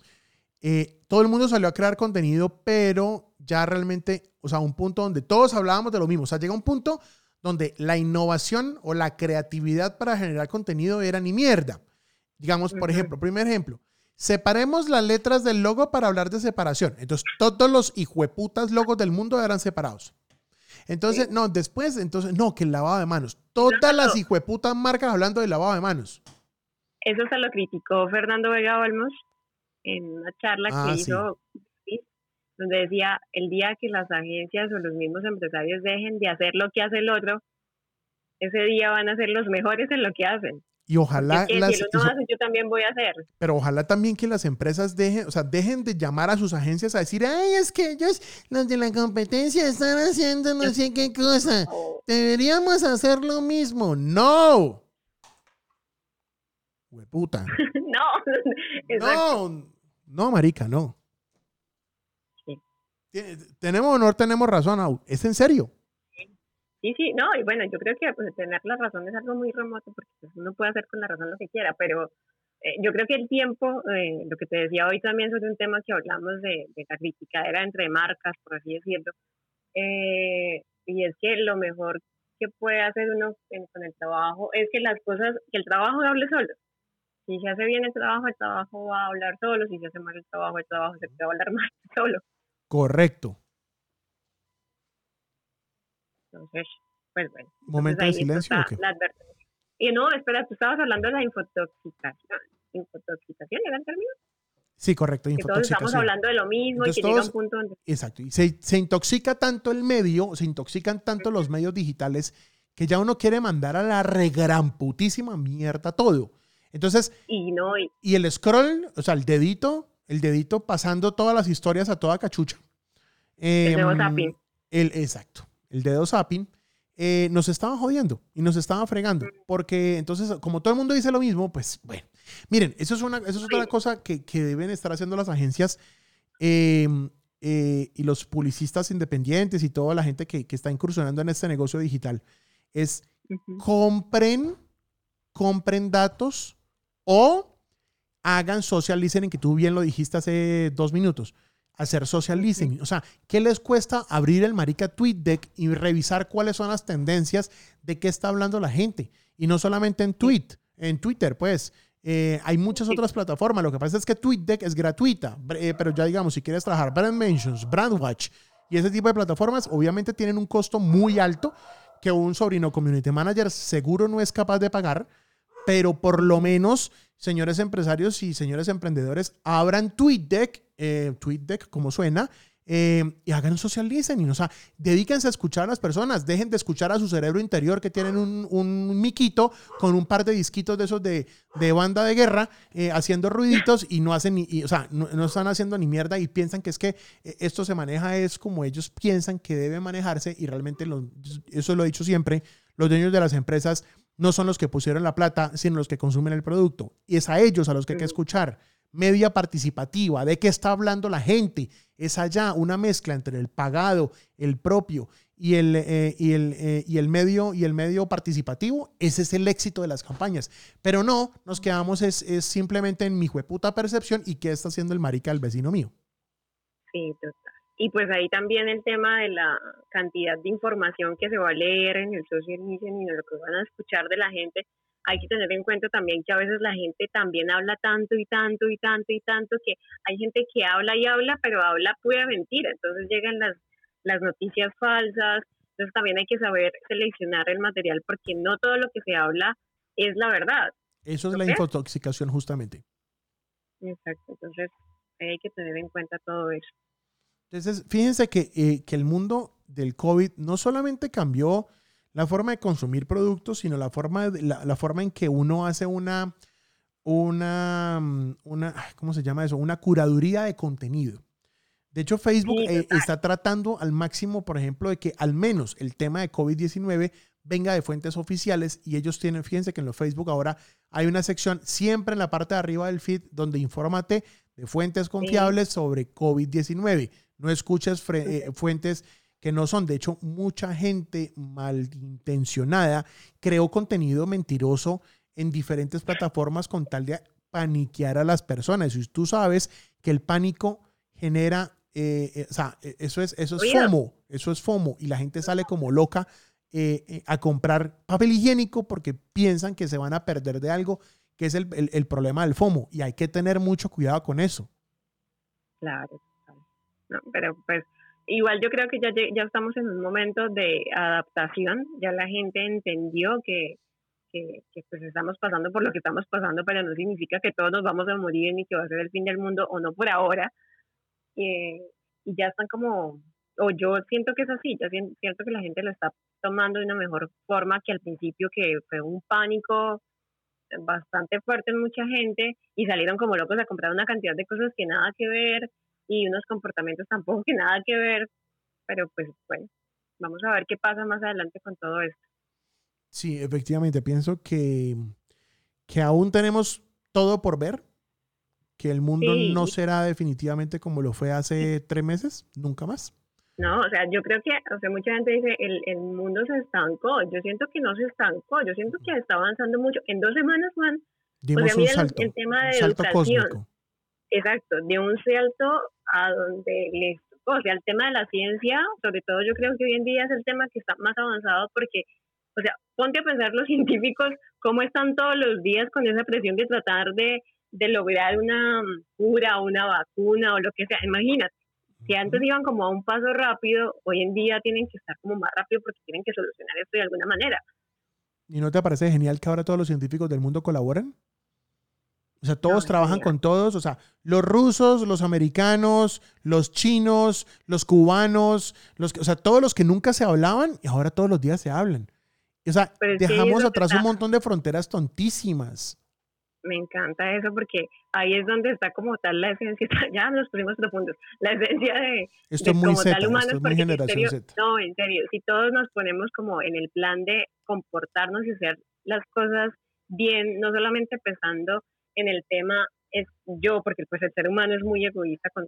eh, todo el mundo salió a crear contenido, pero ya realmente, o sea, un punto donde todos hablábamos de lo mismo. O sea, llega un punto donde la innovación o la creatividad para generar contenido era ni mierda. Digamos, por ejemplo, primer ejemplo, Separemos las letras del logo para hablar de separación. Entonces, todos los hijueputas logos del mundo eran separados. Entonces, no, después, entonces, no, que el lavado de manos. Todas las hijueputas marcas hablando del lavado de manos. Eso se lo criticó Fernando Vega Olmos en una charla que ah, hizo, donde decía, el día que las agencias o los mismos empresarios dejen de hacer lo que hace el otro, ese día van a ser los mejores en lo que hacen. Y ojalá las, yo también voy a hacer. Pero ojalá también que las empresas dejen, o sea, dejen de llamar a sus agencias a decir, ay, es que ellos, los de la competencia, están haciendo no sé qué cosa. Deberíamos hacer lo mismo. No. Hueputa. no. no. No, marica, no. Tenemos honor, tenemos razón, Es en serio. Sí, sí, no, y bueno, yo creo que pues, tener la razón es algo muy remoto porque pues, uno puede hacer con la razón lo que quiera, pero eh, yo creo que el tiempo, eh, lo que te decía hoy también sobre un tema que hablamos de, de la criticadera entre marcas, por así decirlo, eh, y es que lo mejor que puede hacer uno con el trabajo es que las cosas, que el trabajo hable solo. Si se hace bien el trabajo, el trabajo va a hablar solo, si se hace mal el trabajo, el trabajo se puede hablar mal solo. Correcto. Entonces, pues bueno. Momento de silencio. y no, espera, tú estabas hablando de la infotoxicación. ¿Infotoxicación era el término? Sí, correcto, infotoxicación. todos estamos hablando de lo mismo y que llega un punto donde... Exacto, y se, se, intoxica tanto el medio, se intoxican tanto los medios digitales que ya uno quiere mandar a la regran putísima mierda todo. Entonces, y, no, y, el scroll, o sea, el dedito, el dedito pasando todas las historias a toda cachucha. Eh, el, el Exacto el dedo zapping, eh, nos estaban jodiendo y nos estaban fregando. Porque entonces, como todo el mundo dice lo mismo, pues bueno. Miren, eso es, una, eso es otra cosa que, que deben estar haciendo las agencias em, eh, y los publicistas independientes y toda la gente que, que, está incursionando en este negocio digital. Es compren, compren datos o hagan social listening, que tú bien lo dijiste hace dos minutos hacer social listening. O sea, ¿qué les cuesta abrir el marica TweetDeck y revisar cuáles son las tendencias de qué está hablando la gente? Y no solamente en tweet, en Twitter, pues. Eh, hay muchas otras plataformas. Lo que pasa es que TweetDeck es gratuita, eh, pero ya digamos, si quieres trabajar Brand Mentions, Brandwatch y ese tipo de plataformas, obviamente tienen un costo muy alto que un sobrino community manager seguro no es capaz de pagar, pero por lo menos, señores empresarios y señores emprendedores, abran TweetDeck eh, TweetDeck, como suena, eh, y hagan social listening, o sea, dedíquense a escuchar a las personas, dejen de escuchar a su cerebro interior que tienen un, un miquito con un par de disquitos de esos de, banda de guerra eh, haciendo ruiditos y no hacen ni, o sea, no, están haciendo ni mierda y piensan que es que eh, esto se maneja es como ellos piensan que debe manejarse y realmente eso lo he dicho siempre, los dueños de las empresas no son los que pusieron la plata, sino los que consumen el producto. Y es a ellos a los que hay que escuchar media participativa, de qué está hablando la gente. Es allá una mezcla entre el pagado, el propio y el, eh, y, el, eh, y el medio y el medio participativo. Ese es el éxito de las campañas. Pero no, nos quedamos es, es simplemente en mi jueputa percepción y qué está haciendo el marica del vecino mío. Sí, total. Y pues ahí también el tema de la cantidad de información que se va a leer en el social media y de lo que van a escuchar de la gente, hay que tener en cuenta también que a veces la gente también habla tanto y tanto y tanto y tanto que hay gente que habla y habla, pero habla pura mentira. Entonces llegan las, las noticias falsas. Entonces también hay que saber seleccionar el material porque no todo lo que se habla es la verdad. Eso es la infotoxicación justamente. Exacto. Entonces hay que tener en cuenta todo eso. Entonces, fíjense que, eh, que el mundo del COVID no solamente cambió la forma de consumir productos, sino la forma, la, la forma en que uno hace una, una, mm, una, ¿cómo se llama eso? Una curaduría de contenido. De hecho, Facebook eh, está tratando al máximo, por ejemplo, de que al menos el tema de COVID-19 venga de fuentes oficiales y ellos tienen, fíjense que en los Facebook ahora hay una sección siempre en la parte de arriba del feed donde infórmate de fuentes confiables sobre COVID-19. No escuches eh, fuentes que no son. De hecho, mucha gente malintencionada creó contenido mentiroso en diferentes plataformas con tal de paniquear a las personas. Y tú sabes que el pánico genera, eh, eh, o sea, e, eso es, eso es FOMO, eso es FOMO, y la gente sale como loca eh, a comprar papel higiénico porque piensan que se van a perder de algo, que es el, el, el problema del FOMO, y hay que tener mucho cuidado con eso. Claro, no, pero pues igual yo creo que ya, ya estamos en un momento de adaptación, ya la gente entendió que, que, pues estamos pasando por lo que estamos pasando, pero no significa que todos nos vamos a morir ni que va a ser el fin del mundo o no por ahora. y ya están como, o yo siento que es así, yo siento que la gente lo está tomando de una mejor forma que al principio, que fue un pánico bastante fuerte en mucha gente y salieron como locos a comprar una cantidad de cosas que nada que ver y unos comportamientos tampoco que nada que ver, pero pues bueno, vamos a ver qué pasa más adelante con todo esto. Sí, efectivamente, pienso que, que aún tenemos todo por ver, que el mundo no será definitivamente como lo fue hace tres meses, nunca más. No, o sea, yo creo que, o sea, mucha gente dice, el, el mundo se estancó. Yo siento que no se estancó, yo siento que está avanzando mucho. En dos semanas, Juan, Dimos un salto, el, tema de salto cósmico. Exacto, de un salto a donde les o sea, el tema de la ciencia, sobre todo yo creo que hoy en día es el tema que está más avanzado porque, o sea, ponte a pensar los científicos cómo están todos los días con esa presión de tratar de, de lograr una cura, una vacuna o lo que sea. Imagínate, si antes iban como a un paso rápido, hoy en día tienen que estar como más rápido porque tienen que solucionar esto de alguna manera. ¿Y no te parece genial que ahora todos los científicos del mundo colaboren? O sea, todos trabajan con todos, o sea, los rusos, los americanos, los chinos, los cubanos, los, o sea, todos los que nunca se hablaban y ahora todos los días se hablan. O sea, dejamos atrás un montón de fronteras tontísimas. Me encanta eso porque ahí es donde está como tal la esencia, ya los primos profundos, la esencia de, esto muy como tal humano. Esto generación No, en serio, si todos nos ponemos como en el plan de comportarnos y hacer las cosas bien, no solamente pensando en el tema es yo, porque pues el ser humano es muy egoísta con,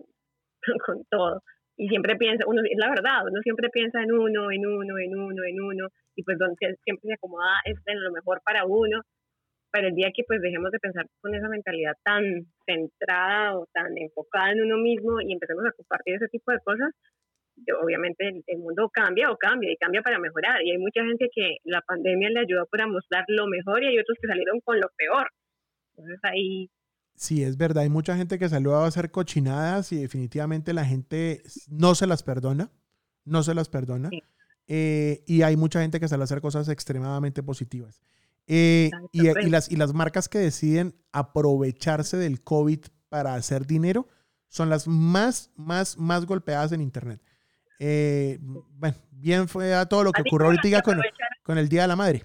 con todo. Y siempre piensa, uno, es la verdad, uno siempre piensa en uno, en uno, en uno, en uno, y pues donde siempre se acomoda es en lo mejor para uno, pero el día que pues dejemos de pensar con esa mentalidad tan centrada o tan enfocada en uno mismo y empecemos a compartir ese tipo de cosas, obviamente el, mundo cambia o cambia y cambia para mejorar. Y hay mucha gente que la pandemia le ayudó para mostrar lo mejor y hay otros que salieron con lo peor. Entonces ahí... Sí, es verdad. Hay mucha gente que salió a hacer cochinadas y definitivamente la gente no se las perdona. No se las perdona. Eh, y hay mucha gente que sale a hacer cosas extremadamente positivas. Eh, y, y, las, y las marcas que deciden aprovecharse del COVID para hacer dinero son las más, más, más golpeadas en Internet. Eh, bueno, bien fue a todo lo que ocurrió ahorita con, con el Día de la Madre.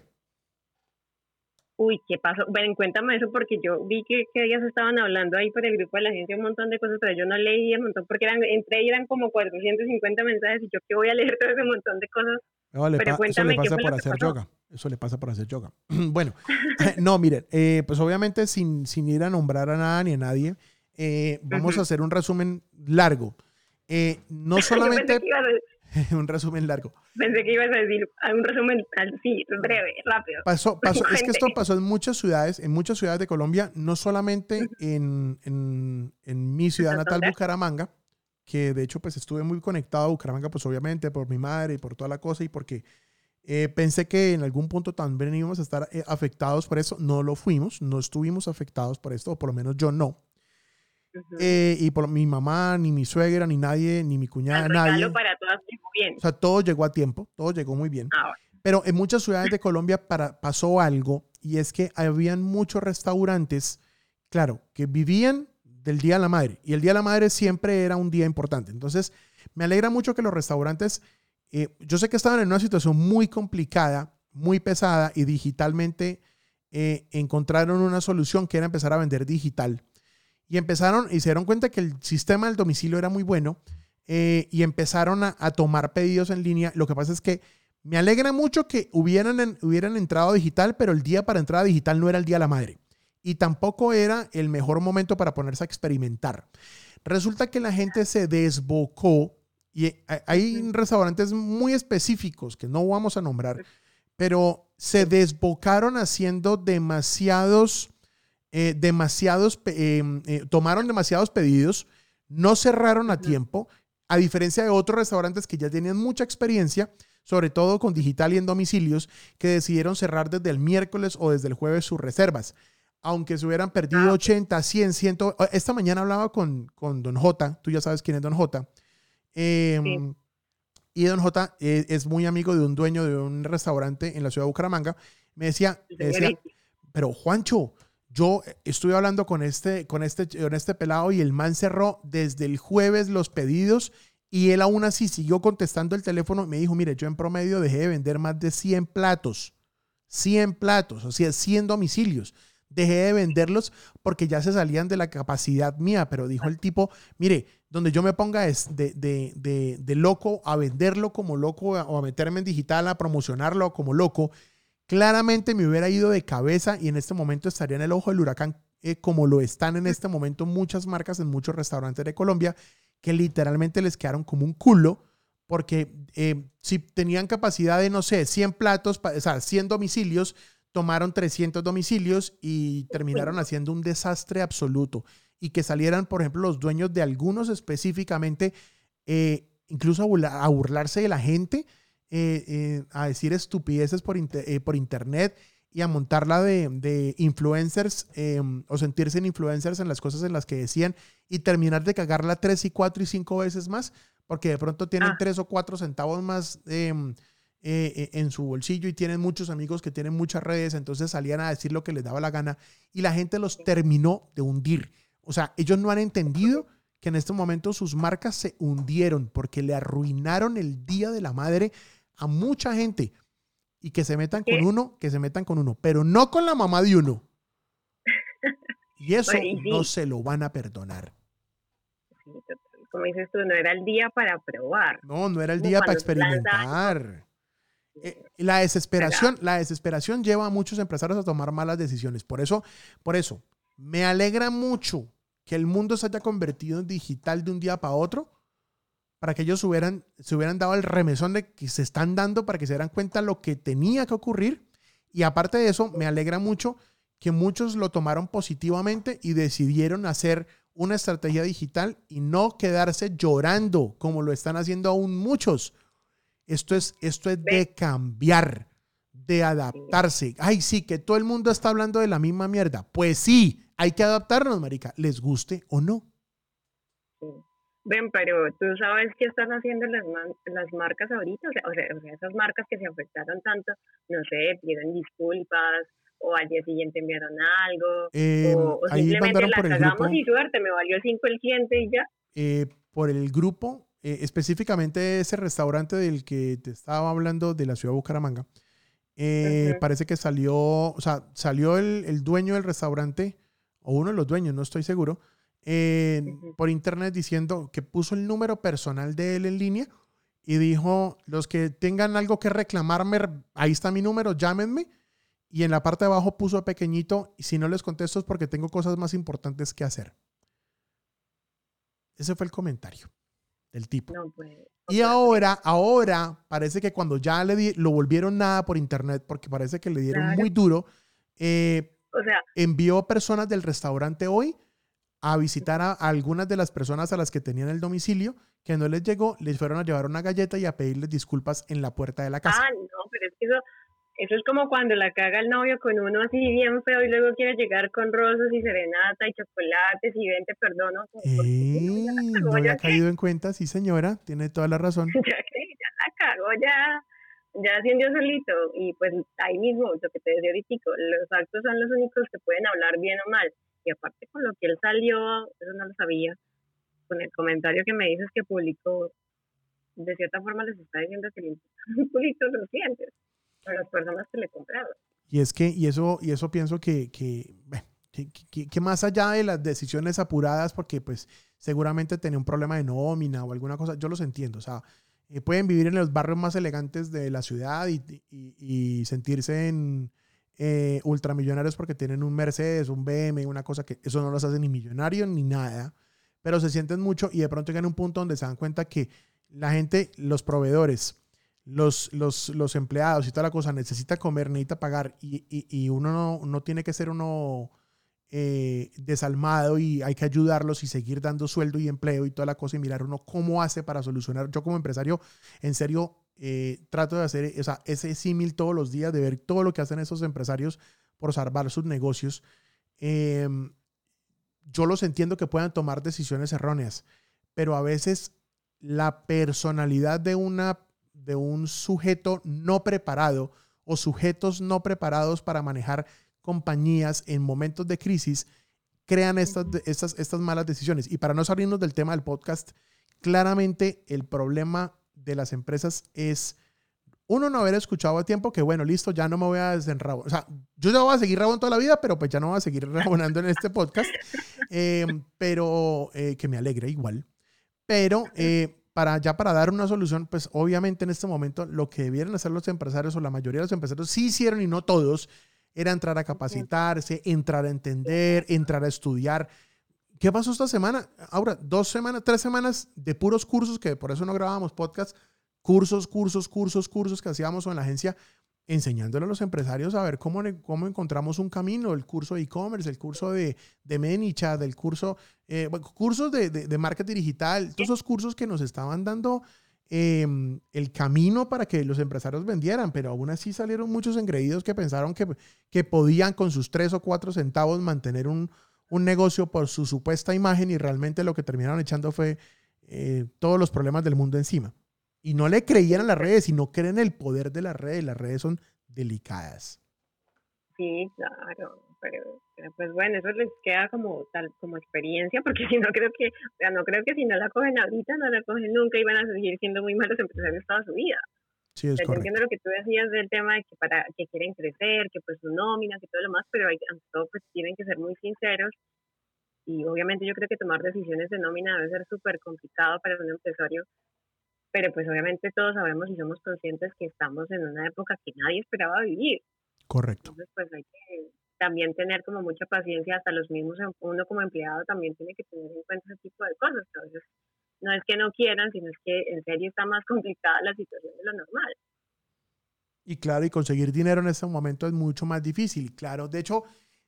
Uy, ¿qué pasó? Ven, cuéntame eso porque yo vi que, que ellas estaban hablando ahí por el grupo de la gente un montón de cosas, pero yo no leí un montón porque eran, entre eran como 450 mensajes y yo que voy a leer todo ese montón de cosas. pero cuéntame, eso le pasa por hacer yoga. Eso le pasa por hacer yoga. bueno, no, miren, eh, pues obviamente sin, sin ir a nombrar a nada ni a nadie, eh, vamos a hacer un resumen largo. Eh, no solamente... un resumen largo. Pensé que ibas a decir un resumen así, breve, rápido. Pasó, pasó, es que esto pasó en muchas ciudades, en muchas ciudades de Colombia, no solamente en, en, en mi ciudad natal, Bucaramanga, que de hecho pues estuve muy conectado a Bucaramanga, pues obviamente por mi madre y por toda la cosa y porque eh, pensé que en algún punto también íbamos a estar eh, afectados por eso. No lo fuimos, no estuvimos afectados por esto, o por lo menos yo no. Eh, y por mi mamá, ni mi suegra, ni nadie, ni mi cuñada, nadie. para todas bien. O sea, todo llegó a tiempo, todo llegó muy bien. Ah, Pero en muchas ciudades de Colombia para, pasó algo y es que habían muchos restaurantes, claro, que vivían del Día de la Madre y el Día de la Madre siempre era un día importante. Entonces, me alegra mucho que los restaurantes, eh, yo sé que estaban en una situación muy complicada, muy pesada y digitalmente eh, encontraron una solución que era empezar a vender digital y empezaron y se dieron cuenta que el sistema del domicilio era muy bueno eh, y empezaron a, tomar pedidos en línea. Lo que pasa es que me alegra mucho que hubieran, hubieran entrado digital, pero el día para entrada digital no era el día de la madre y tampoco era el mejor momento para ponerse a experimentar. Resulta que la gente se desbocó y hay restaurantes muy específicos que no vamos a nombrar, pero se desbocaron haciendo demasiados eh, demasiados, eh, eh, tomaron demasiados pedidos, no cerraron a tiempo, a diferencia de otros restaurantes que ya tenían mucha experiencia, sobre todo con digital y en domicilios, que decidieron cerrar desde el miércoles o desde el jueves sus reservas. Aunque se hubieran perdido 80, 100, 100. Esta mañana hablaba con, con Don J, tú ya sabes quién es Don J. Em, y Don J es muy amigo de un dueño de un restaurante en la ciudad de Bucaramanga. Me decía, me decía pero Juancho, yo estuve hablando con este, con, este, con este pelado y el man cerró desde el jueves los pedidos y él aún así siguió contestando el teléfono. Me dijo, mire, yo en promedio dejé de vender más de 100 platos. 100 platos, o sea, 100 domicilios. Dejé de venderlos porque ya se salían de la capacidad mía, pero dijo el tipo, mire, donde yo me ponga es de, de, de, de loco a venderlo como loco o a meterme en digital a promocionarlo como loco claramente me hubiera ido de cabeza y en este momento estaría en el ojo del huracán, eh, como lo están en este momento muchas marcas en muchos restaurantes de Colombia, que literalmente les quedaron como un culo, porque eh, si tenían capacidad de, no sé, 100 platos, o sea, 100 domicilios, tomaron 300 domicilios y terminaron haciendo un desastre absoluto. Y que salieran, por ejemplo, los dueños de algunos específicamente, eh, incluso a burlarse de la gente eh, eh, a decir estupideces por, eh, por internet y a montarla de, de influencers o sentirse en influencers en las cosas en las que decían y terminar de cagarla tres y cuatro y cinco veces más porque de pronto tienen ah. tres o cuatro centavos más em, en su bolsillo y tienen muchos amigos que tienen muchas redes, entonces salían a decir lo que les daba la gana y la gente los terminó de hundir. O sea, ellos no han entendido que en este momento sus marcas se hundieron porque le arruinaron el Día de la Madre a mucha gente y que se metan con uno, que se metan con uno, pero no con la mamá de uno. Y eso no se lo van a perdonar. como dices tú, no era el día para probar. No, no era el día para experimentar. Eh, la desesperación, la desesperación lleva a muchos empresarios a tomar malas decisiones. Por eso, por eso, me alegra mucho que el mundo se haya convertido en digital de un día para otro, para que ellos hubieran, se hubieran dado el remesón de que se están dando para que se dieran cuenta lo que tenía que ocurrir. Y aparte de eso, me alegra mucho que muchos lo tomaron positivamente y decidieron hacer una estrategia digital y no quedarse llorando como lo están haciendo aún muchos. Esto es, esto es de cambiar, de adaptarse. Ay, sí, que todo el mundo está hablando de la misma mierda. Pues sí, hay que adaptarnos, marica, les guste o no. Ven, pero tú sabes qué están haciendo las, las marcas ahorita, o sea, o sea, esas marcas que se afectaron tanto, no sé, piden disculpas o al día siguiente enviaron algo, Eh, o, o simplemente mandaron la por el cagamos grupo. y suerte, me valió 5 el cliente y ya. eh, por el grupo, eh, específicamente ese restaurante del que te estaba hablando de la ciudad de Bucaramanga, eh, Ujú. parece que salió, o sea, salió el, el dueño del restaurante, o uno de los dueños, no estoy seguro, eh, Ujú. por internet diciendo que puso el número personal de él en línea y dijo, los que tengan algo que reclamarme, ahí está mi número, llámenme. Y en la parte de abajo puso pequeñito, y si no les contesto es porque tengo cosas más importantes que hacer. Ese fue el comentario del tipo. No, pues. Y ahora, ahora parece que cuando ya le di- lo volvieron nada por internet, porque parece que le dieron Claro. muy duro, eh, O sea, envió personas del restaurante hoy a visitar a algunas de las personas a las que tenían el domicilio, que no les llegó, les fueron a llevar una galleta y a pedirles disculpas en la puerta de la casa. ah, no, pero es que eso, eso es como cuando la caga el novio con uno así bien feo y luego quiere llegar con rosas y serenata y chocolates y vente, perdono. como, ¿por qué? Eh, la no cagó, había ya que- caído en cuenta, sí señora, tiene toda la razón. ya que ya la cagó, ya, ya ascendió solito. Y pues ahí mismo, lo que te decía ahorita, los actos son los únicos que pueden hablar bien o mal. Y aparte con lo que él salió, eso no lo sabía, con el comentario que me dices que publicó, de cierta forma les está diciendo que le poquito los clientes, a las personas que le compraron. Y es que, y eso, y eso pienso que, que, que, que- que más allá de las decisiones apuradas, porque pues seguramente tenía un problema de nómina o alguna cosa, yo los entiendo, o sea, eh, pueden vivir en los barrios más elegantes de la ciudad y, sentirse en eh, ultramillonarios porque tienen un Mercedes, un BM, una cosa que eso no los hace ni millonarios ni nada, pero se sienten mucho y de pronto llegan a un punto donde se dan cuenta que la gente, los proveedores, los, los, los empleados y toda la cosa necesita comer, necesita pagar y, y- y uno no, no tiene que ser uno eh, desalmado y hay que ayudarlos y seguir dando sueldo y empleo y toda la cosa y mirar uno cómo hace para solucionar. Yo como empresario, en serio, eh, trato de hacer o sea, ese símil todos los días, de ver todo lo que hacen esos empresarios por salvar sus negocios. Eh, yo los entiendo que puedan tomar decisiones erróneas, pero a veces la personalidad de, una, de un sujeto no preparado o sujetos no preparados para manejar compañías en momentos de crisis crean estas, estas, estas malas decisiones. Y para no salirnos del tema del podcast, claramente el problema de las empresas es uno no haber escuchado a tiempo que bueno, listo, ya no me voy a desenrabonar. O sea, yo ya voy a seguir rabonando toda la vida, pero pues ya no voy a seguir rabonando en este podcast. Eh, pero eh, que me alegre igual. Pero eh, para ya para dar una solución, pues obviamente en este momento lo que debieran hacer los empresarios o la mayoría de los empresarios sí hicieron y no todos, era entrar a capacitarse, entrar a entender, entrar a estudiar. ¿Qué pasó esta semana? Ahora, dos semanas, tres semanas de puros cursos, que por eso no grabábamos podcast, cursos, cursos, cursos, cursos que hacíamos en la agencia, enseñándole a los empresarios a ver cómo, cómo encontramos un camino, el curso de e-commerce, el curso de, de ManyChat, el curso, eh, cursos de, de, de, marketing digital, todos esos cursos que nos estaban dando eh, el camino para que los empresarios vendieran, pero aún así salieron muchos engreídos que pensaron que, que podían con sus tres o cuatro centavos mantener un, un negocio por su supuesta imagen y realmente lo que terminaron echando fue eh, todos los problemas del mundo encima. Y no le creían a las redes y no creen el poder de las redes. Las redes son delicadas. Sí, claro, pero, pero, pues bueno, eso les queda como tal como experiencia, porque si no creo que, o sea, no creo que si no la cogen ahorita, no la cogen nunca y van a seguir siendo muy malos empresarios toda su vida. Sí, es o sea, correcto. entiendo lo que tú decías del tema de que para que quieren crecer, que pues su nómina, que todo lo más, pero hay, ante todo pues tienen que ser muy sinceros y obviamente yo creo que tomar decisiones de nómina debe ser súper complicado para un empresario, pero pues obviamente todos sabemos y somos conscientes que estamos en una época que nadie esperaba vivir. Correcto. Entonces pues hay que también tener como mucha paciencia, hasta los mismos, em, uno como empleado también tiene que tener en cuenta ese tipo de cosas, que a veces no es que no quieran, sino es que en serio está más complicada la situación de lo normal. Y claro, y conseguir dinero en este momento es mucho más difícil. Claro, de hecho,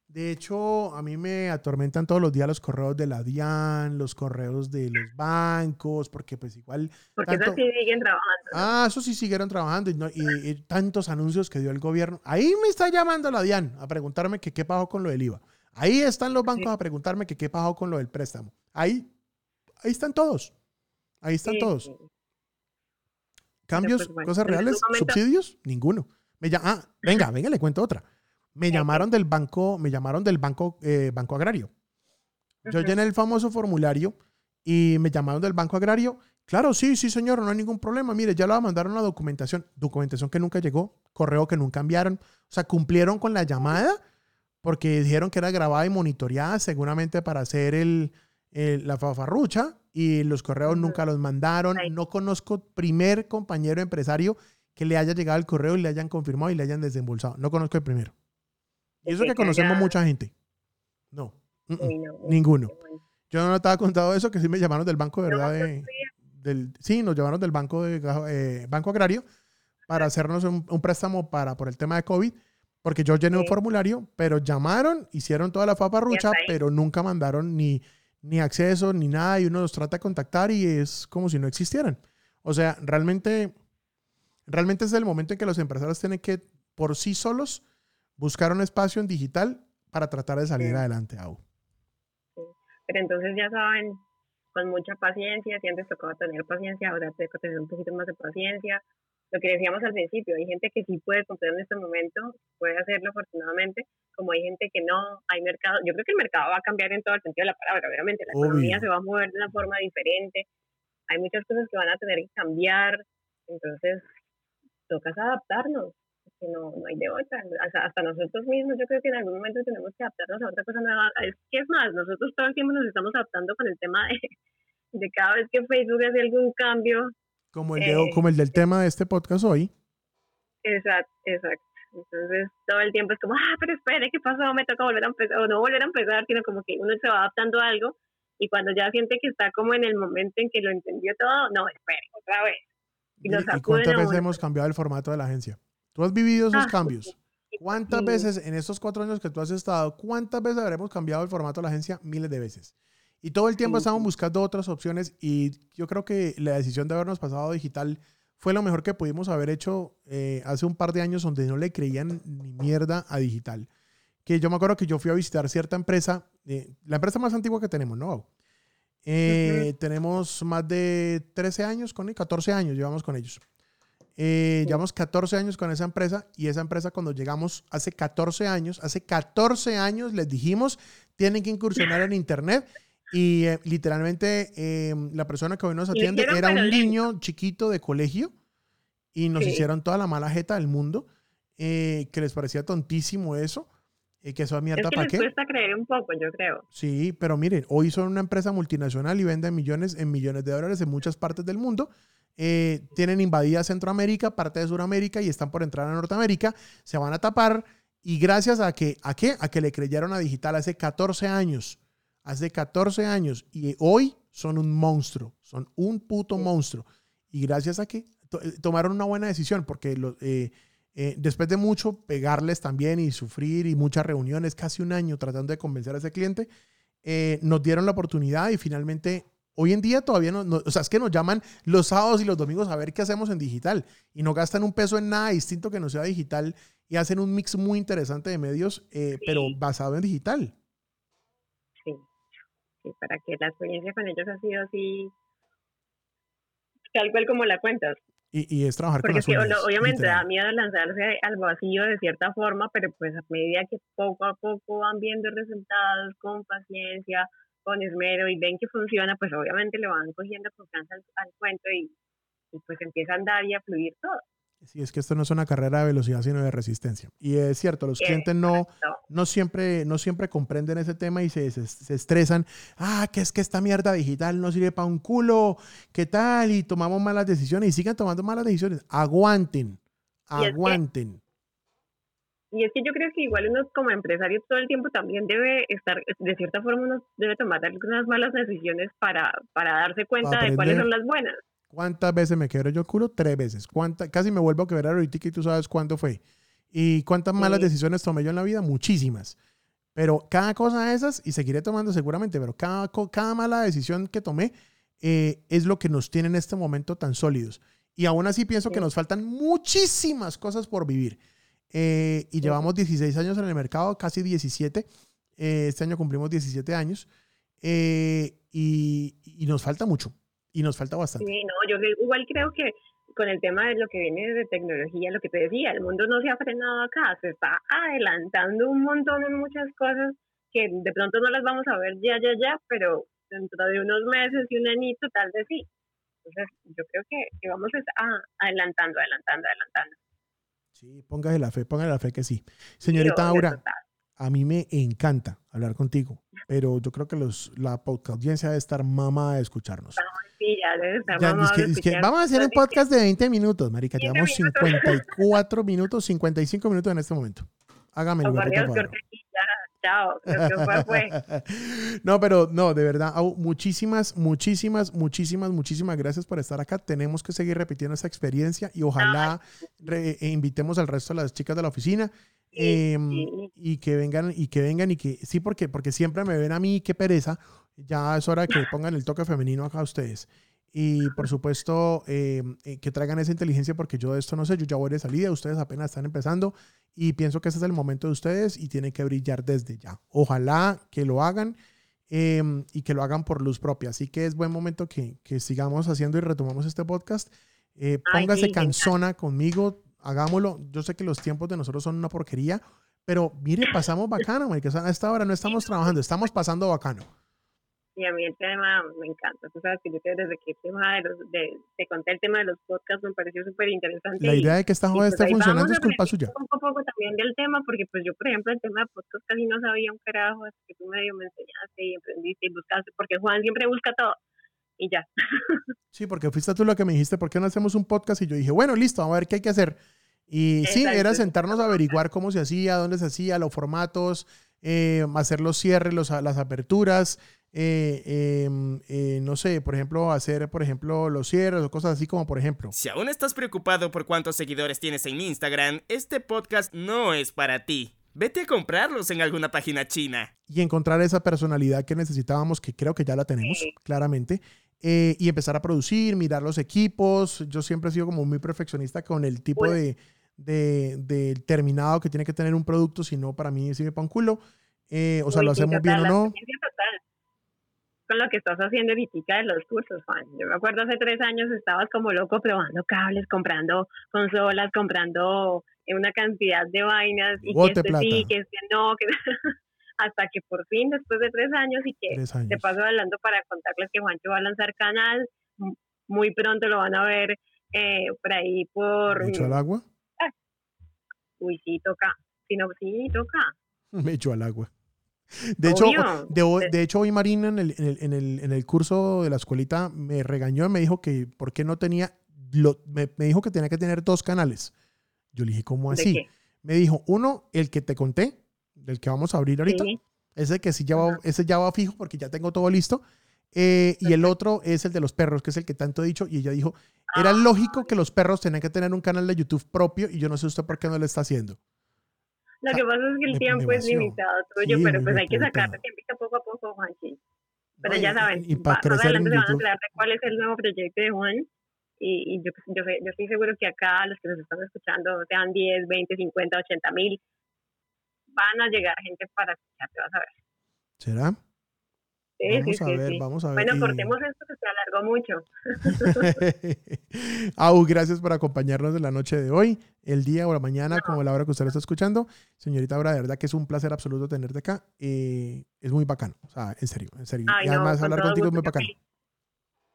de hecho, a mí me atormentan todos los días los correos de la DIAN, los correos de los bancos, porque pues igual... Porque tanto, sí siguen trabajando. ¿no? Ah, eso sí siguieron trabajando y, no, y, y, tantos anuncios que dio el gobierno. Ahí me está llamando la DIAN a preguntarme que qué pasó con lo del IVA. Ahí están los bancos sí. a preguntarme que qué pasó con lo del préstamo. Ahí, ahí están todos. Ahí están sí, todos. ¿Cambios? Pues, bueno, cosas reales? Momento... ¿Subsidios? Ninguno. Me llama, ah, venga, venga, le cuento otra. Me llamaron del banco, me llamaron del banco, eh, banco agrario. Yo llené el famoso formulario y me llamaron del banco agrario. Claro, sí, sí, señor, no hay ningún problema. Mire, ya lo mandaron la documentación, documentación que nunca llegó, correo que nunca enviaron. O sea, cumplieron con la llamada porque dijeron que era grabada y monitoreada seguramente para hacer el, la fafarrucha y los correos nunca los mandaron. No conozco primer compañero empresario que le haya llegado el correo y le hayan confirmado y le hayan desembolsado. No conozco el primero. Y eso que conocemos mucha gente. No. ninguno. Yo no estaba contado eso, que sí me llamaron del banco, de ¿verdad? De, del, sí, nos llamaron del banco de eh, Banco Agrario para hacernos un, préstamo para, por el tema de COVID, porque yo llené un formulario, pero llamaron, hicieron toda la faparrucha, pero nunca mandaron ni, ni acceso ni nada, y uno los trata de contactar y es como si no existieran. O sea, realmente, realmente es el momento en que los empresarios tienen que, por sí solos, buscar un espacio en digital para tratar de salir adelante, Au. Pero entonces ya saben, con mucha paciencia, si antes tocaba tener paciencia, ahora tengo que tener un poquito más de paciencia. Lo que decíamos al principio, hay gente que sí puede comprar en este momento, puede hacerlo afortunadamente, como hay gente que no, hay mercado, yo creo que el mercado va a cambiar en todo el sentido de la palabra, obviamente, la economía se va a mover de una forma diferente, hay muchas cosas que van a tener que cambiar, entonces tocas adaptarnos, que no, no hay de otra. Hasta, hasta, nosotros mismos, yo creo que en algún momento tenemos que adaptarnos a otra cosa nueva. Es que es más, nosotros todo el tiempo nos estamos adaptando con el tema de, de cada vez que Facebook hace algún cambio. Como el, de, eh, como el del tema de este podcast hoy. Exacto, exacto. Entonces, todo el tiempo es como, ah, pero espere, ¿qué pasó? Me toca volver a empezar, o no volver a empezar, sino como que uno se va adaptando a algo y cuando ya siente que está como en el momento en que lo entendió todo, no, espere, otra vez. ¿Y, ¿Y cuántas veces hemos cambiado el formato de la agencia? Tú has vivido esos ah, cambios. ¿Cuántas veces en estos cuatro años que tú has estado, cuántas veces habremos cambiado el formato de la agencia? Miles de veces. Y todo el tiempo estamos buscando otras opciones y yo creo que la decisión de habernos pasado digital fue lo mejor que pudimos haber hecho eh, hace un par de años donde no le creían ni mierda a digital. Que yo me acuerdo que yo fui a visitar cierta empresa, eh, la empresa más antigua que tenemos, ¿no? Eh, tenemos más de 13 años con 14 años llevamos con ellos. Eh, llevamos 14 años con esa empresa y esa empresa cuando llegamos hace 14 años, hace 14 años les dijimos, tienen que incursionar en Internet y eh, literalmente eh, la persona que hoy nos atiende era un niño chiquito de colegio y nos hicieron toda la mala jeta del mundo, que les parecía tontísimo eso. que eso a mierda para qué. cuesta creer un poco, yo creo. Sí, pero miren, hoy son una empresa multinacional y venden millones en millones de dólares en muchas partes del mundo eh, tienen invadida Centroamérica, parte de Sudamérica y están por entrar a Norteamérica, se van a tapar y gracias a que, ¿a qué? A que le creyeron a digital hace 14 años, hace 14 años y hoy son un monstruo, son un puto monstruo. Y gracias a que eh, tomaron una buena decisión porque eh, después de mucho pegarles también y sufrir y muchas reuniones, casi un año tratando de convencer a ese cliente, nos dieron la oportunidad y finalmente Hoy en día todavía no, o sea, es que nos llaman los sábados y los domingos a ver qué hacemos en digital y no gastan un peso en nada distinto que no sea digital y hacen un mix muy interesante de medios, eh, pero basado en digital. Sí. para que la experiencia con ellos ha sido así, tal cual como la cuentas. Y, es trabajar con las obviamente da miedo lanzarse al vacío de cierta forma, pero pues a medida que poco a poco van viendo resultados con paciencia, con esmero y ven que funciona, pues obviamente le van cogiendo confianza al, cuento y, pues empieza a andar y a fluir todo. Sí, es que esto no es una carrera de velocidad, sino de resistencia. Y es cierto, los clientes no, no, siempre, no siempre comprenden ese tema y se, se, estresan. Ah, que es que esta mierda digital no sirve para un culo. ¿Qué tal? Y tomamos malas decisiones y sigan tomando malas decisiones. Aguanten, aguanten. Y es que yo creo que igual uno como empresario todo el tiempo también debe estar, de cierta forma uno debe tomar algunas malas decisiones para, para darse cuenta de cuáles son las buenas. ¿Cuántas veces me quebro yo el culo? Tres veces. ¿Cuánta, casi me vuelvo a quebrar ahorita y tú sabes cuánto fue. ¿Y cuántas malas decisiones tomé yo en la vida? Muchísimas. Pero cada cosa de esas, y seguiré tomando seguramente, pero cada, cada mala decisión que tomé eh, es lo que nos tiene en este momento tan sólidos. Y aún así pienso que nos faltan muchísimas cosas por vivir. Eh, y llevamos 16 años en el mercado, casi 17. Eh, este año cumplimos 17 años. Eh, y, y, nos falta mucho. Y nos falta bastante. Sí, no, yo igual creo que con el tema de lo que viene de tecnología, lo que te decía, el mundo no se ha frenado acá, se está adelantando un montón en muchas cosas que de pronto no las vamos a ver ya, ya, ya, pero dentro de unos meses y un añito tal vez sí. Entonces, yo creo que, vamos a, adelantando, adelantando, adelantando. Sí, póngase la fe, póngase la fe que sí. Señorita Aura, a mí me encanta hablar contigo, pero yo creo que los, la audiencia debe estar mamada de escucharnos. Sí, ya debe estar mamada Vamos a hacer un podcast de 20 minutos, marica. Llevamos 54 minutos, 55 minutos en este momento. Hágame el favor. Chao. no, pero no, de verdad, muchísimas, muchísimas, muchísimas, muchísimas gracias por estar acá. Tenemos que seguir repitiendo esta experiencia y ojalá e invitemos al resto de las chicas de la oficina. Em, y que vengan y que vengan y que sí porque porque siempre me ven a mí qué pereza ya es hora de que pongan el toque femenino acá a ustedes y por supuesto em, eh, que traigan esa inteligencia porque yo de esto no sé yo ya voy de salida ustedes apenas están empezando y pienso que ese es el momento de ustedes y tienen que brillar desde ya. Ojalá que lo hagan em, y que lo hagan por luz propia. Así que es buen momento que, que sigamos haciendo y retomamos este podcast. Eh, póngase cansona conmigo hagámoslo. Yo sé que los tiempos de nosotros son una porquería, pero mire, pasamos bacano, que a esta hora no estamos trabajando, estamos pasando bacano. Y a mí el tema me encanta. Tú sabes que yo desde que tema de de, te conté el tema de los podcasts me pareció súper interesante. La idea de que esta joda pues esté funcionando es culpa suya. Un poco, poco también del tema, porque pues yo, por ejemplo, el tema de podcast casi no sabía un carajo, hasta que tú medio me enseñaste y emprendiste y buscaste, porque Juan siempre busca todo y ya. Sí, porque fuiste tú lo que me dijiste, ¿por qué no hacemos un podcast? Y yo dije, bueno, listo, vamos a ver qué hay que hacer. Y sí, era sentarnos a averiguar cómo se hacía, dónde se hacía, los formatos, eh, hacer los cierres, los, las aperturas, eh, em, eh, no sé, por ejemplo, hacer, por ejemplo, los cierres o cosas así como, por ejemplo. Si aún estás preocupado por cuántos seguidores tienes en Instagram, este podcast no es para ti. Vete a comprarlos en alguna página china. Y encontrar esa personalidad que necesitábamos, que creo que ya la tenemos, claramente. y empezar a producir, mirar los equipos. Yo siempre he sido como muy perfeccionista con el tipo de, de, del terminado que tiene que tener un producto, si no, para mí sirve para un culo. Eh, o sea, lo hacemos bien o no. Con lo que estás haciendo ahorita de los cursos, Juan. Yo me acuerdo hace tres años estabas como loco probando cables, comprando consolas, comprando una cantidad de vainas y que este sí, que este no, que hasta que por fin, después de tres años y que te paso hablando para contarles que Juancho va a lanzar canal, muy pronto lo van a ver eh, por ahí por... ¿Mucho al agua? uy, sí, toca. Si no, sí, toca. Me echo al agua. De hecho, de, hecho, hoy Marina en el, en, el, en, el, curso de la escuelita me regañó y me dijo que por qué no tenía, lo, me, dijo que tenía que tener dos canales. Yo le dije, ¿cómo así? Me dijo, uno, el que te conté, del que vamos a abrir ahorita. Ese que sí ya va, ese ya va fijo porque ya tengo todo listo. Eh, y el otro es el de los perros, que es el que tanto he dicho. Y ella dijo, era lógico que los perros tenían que tener un canal de YouTube propio y yo no sé usted por qué no lo está haciendo. Lo que pasa es que el tiempo es limitado tuyo, pero pues hay que sacarle tiempo poco a poco, Juanchi. Pero ya saben, y para más adelante se van a enterar de cuál es el nuevo proyecto de Juan. Y, y yo, yo, yo, estoy seguro que acá los que nos están escuchando, sean 10, 20, 50, 80 mil, van a llegar gente para escucharte, vas a ver. ¿Será? Vamos a ver, vamos a ver. Bueno, cortemos esto que se alargó mucho. Au, gracias por acompañarnos en la noche de hoy, el día o la mañana, como la hora que usted lo está escuchando. Señorita Aura, de verdad que es un placer absoluto tenerte acá. Eh, es muy bacano, o sea, en serio, en serio. y además hablar contigo es muy bacano.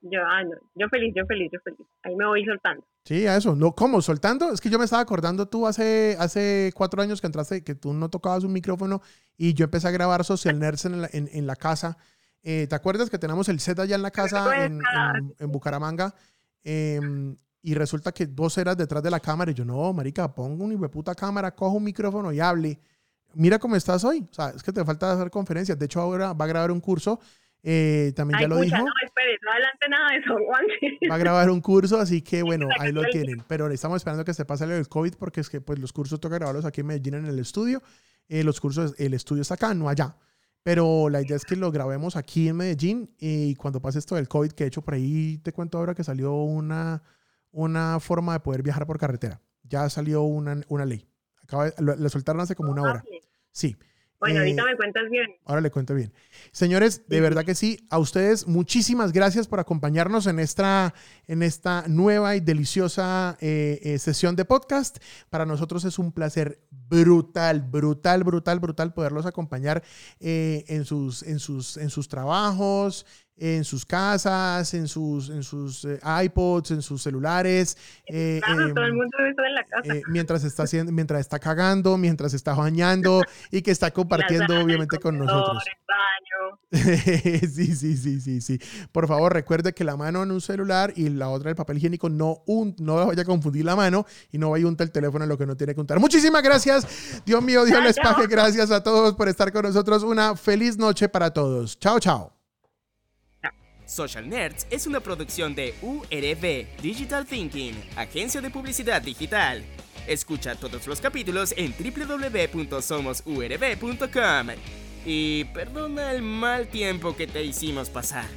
Yo, ah, no, yo feliz, yo feliz, yo feliz. Ahí me voy soltando. Sí, a eso. No, ¿Cómo? ¿Soltando? Es que yo me estaba acordando tú hace, hace cuatro años que entraste, que tú no tocabas un micrófono y yo empecé a grabar Social Nerds en la, en, en la casa eh, ¿Te acuerdas que tenemos el set allá en la casa en, Bucaramanga? Em, y resulta que vos eras detrás de la cámara y yo, no, marica, pongo una puta cámara, cojo un micrófono y hable. Mira cómo estás hoy. O sea, es que te falta hacer conferencias. De hecho, ahora va a grabar un curso. Eh, también ya lo dijo. No, espere, no adelante nada de eso, Juan. Va a grabar un curso, así que bueno, ahí lo tienen. Pero estamos esperando que se pase el COVID porque es que pues los cursos toca grabarlos aquí en Medellín en el estudio. Eh, los cursos, el estudio está acá, no allá. Pero la idea es que lo grabemos aquí en Medellín y cuando pase esto del COVID, que he hecho por ahí, te cuento ahora que salió una, una forma de poder viajar por carretera. Ya salió una, una ley. Acaba, lo, soltaron hace como una hora. Sí. Bueno, Eh, ahorita me cuentas bien. Ahora le cuento bien. Señores, de verdad que sí, a ustedes muchísimas gracias por acompañarnos en esta, en esta nueva y deliciosa eh, eh, sesión de podcast. Para nosotros es un placer brutal, brutal, brutal, brutal poderlos acompañar eh, en, sus, en, sus, en sus trabajos, en sus casas, en sus, en sus eh, iPods, en sus celulares. eh, Claro, em, todo el mundo estar en la casa. eh, mientras está haciendo, mientras está cagando, mientras está bañando y que está compartiendo sala, obviamente con nosotros. Sí, sí, sí, sí, sí. Por favor, recuerde que la mano en un celular y la otra el papel higiénico no un, no vaya a confundir la mano y no vaya a untar el teléfono en lo que no tiene que untar. Muchísimas gracias. Dios mío, Dios les pague. Gracias a todos por estar con nosotros. Una feliz noche para todos. Chao, chao. Social Nerds es una producción de URB Digital Thinking, agencia de publicidad digital. Escucha todos los capítulos en www.somosurb.com. Y perdona el mal tiempo que te hicimos pasar.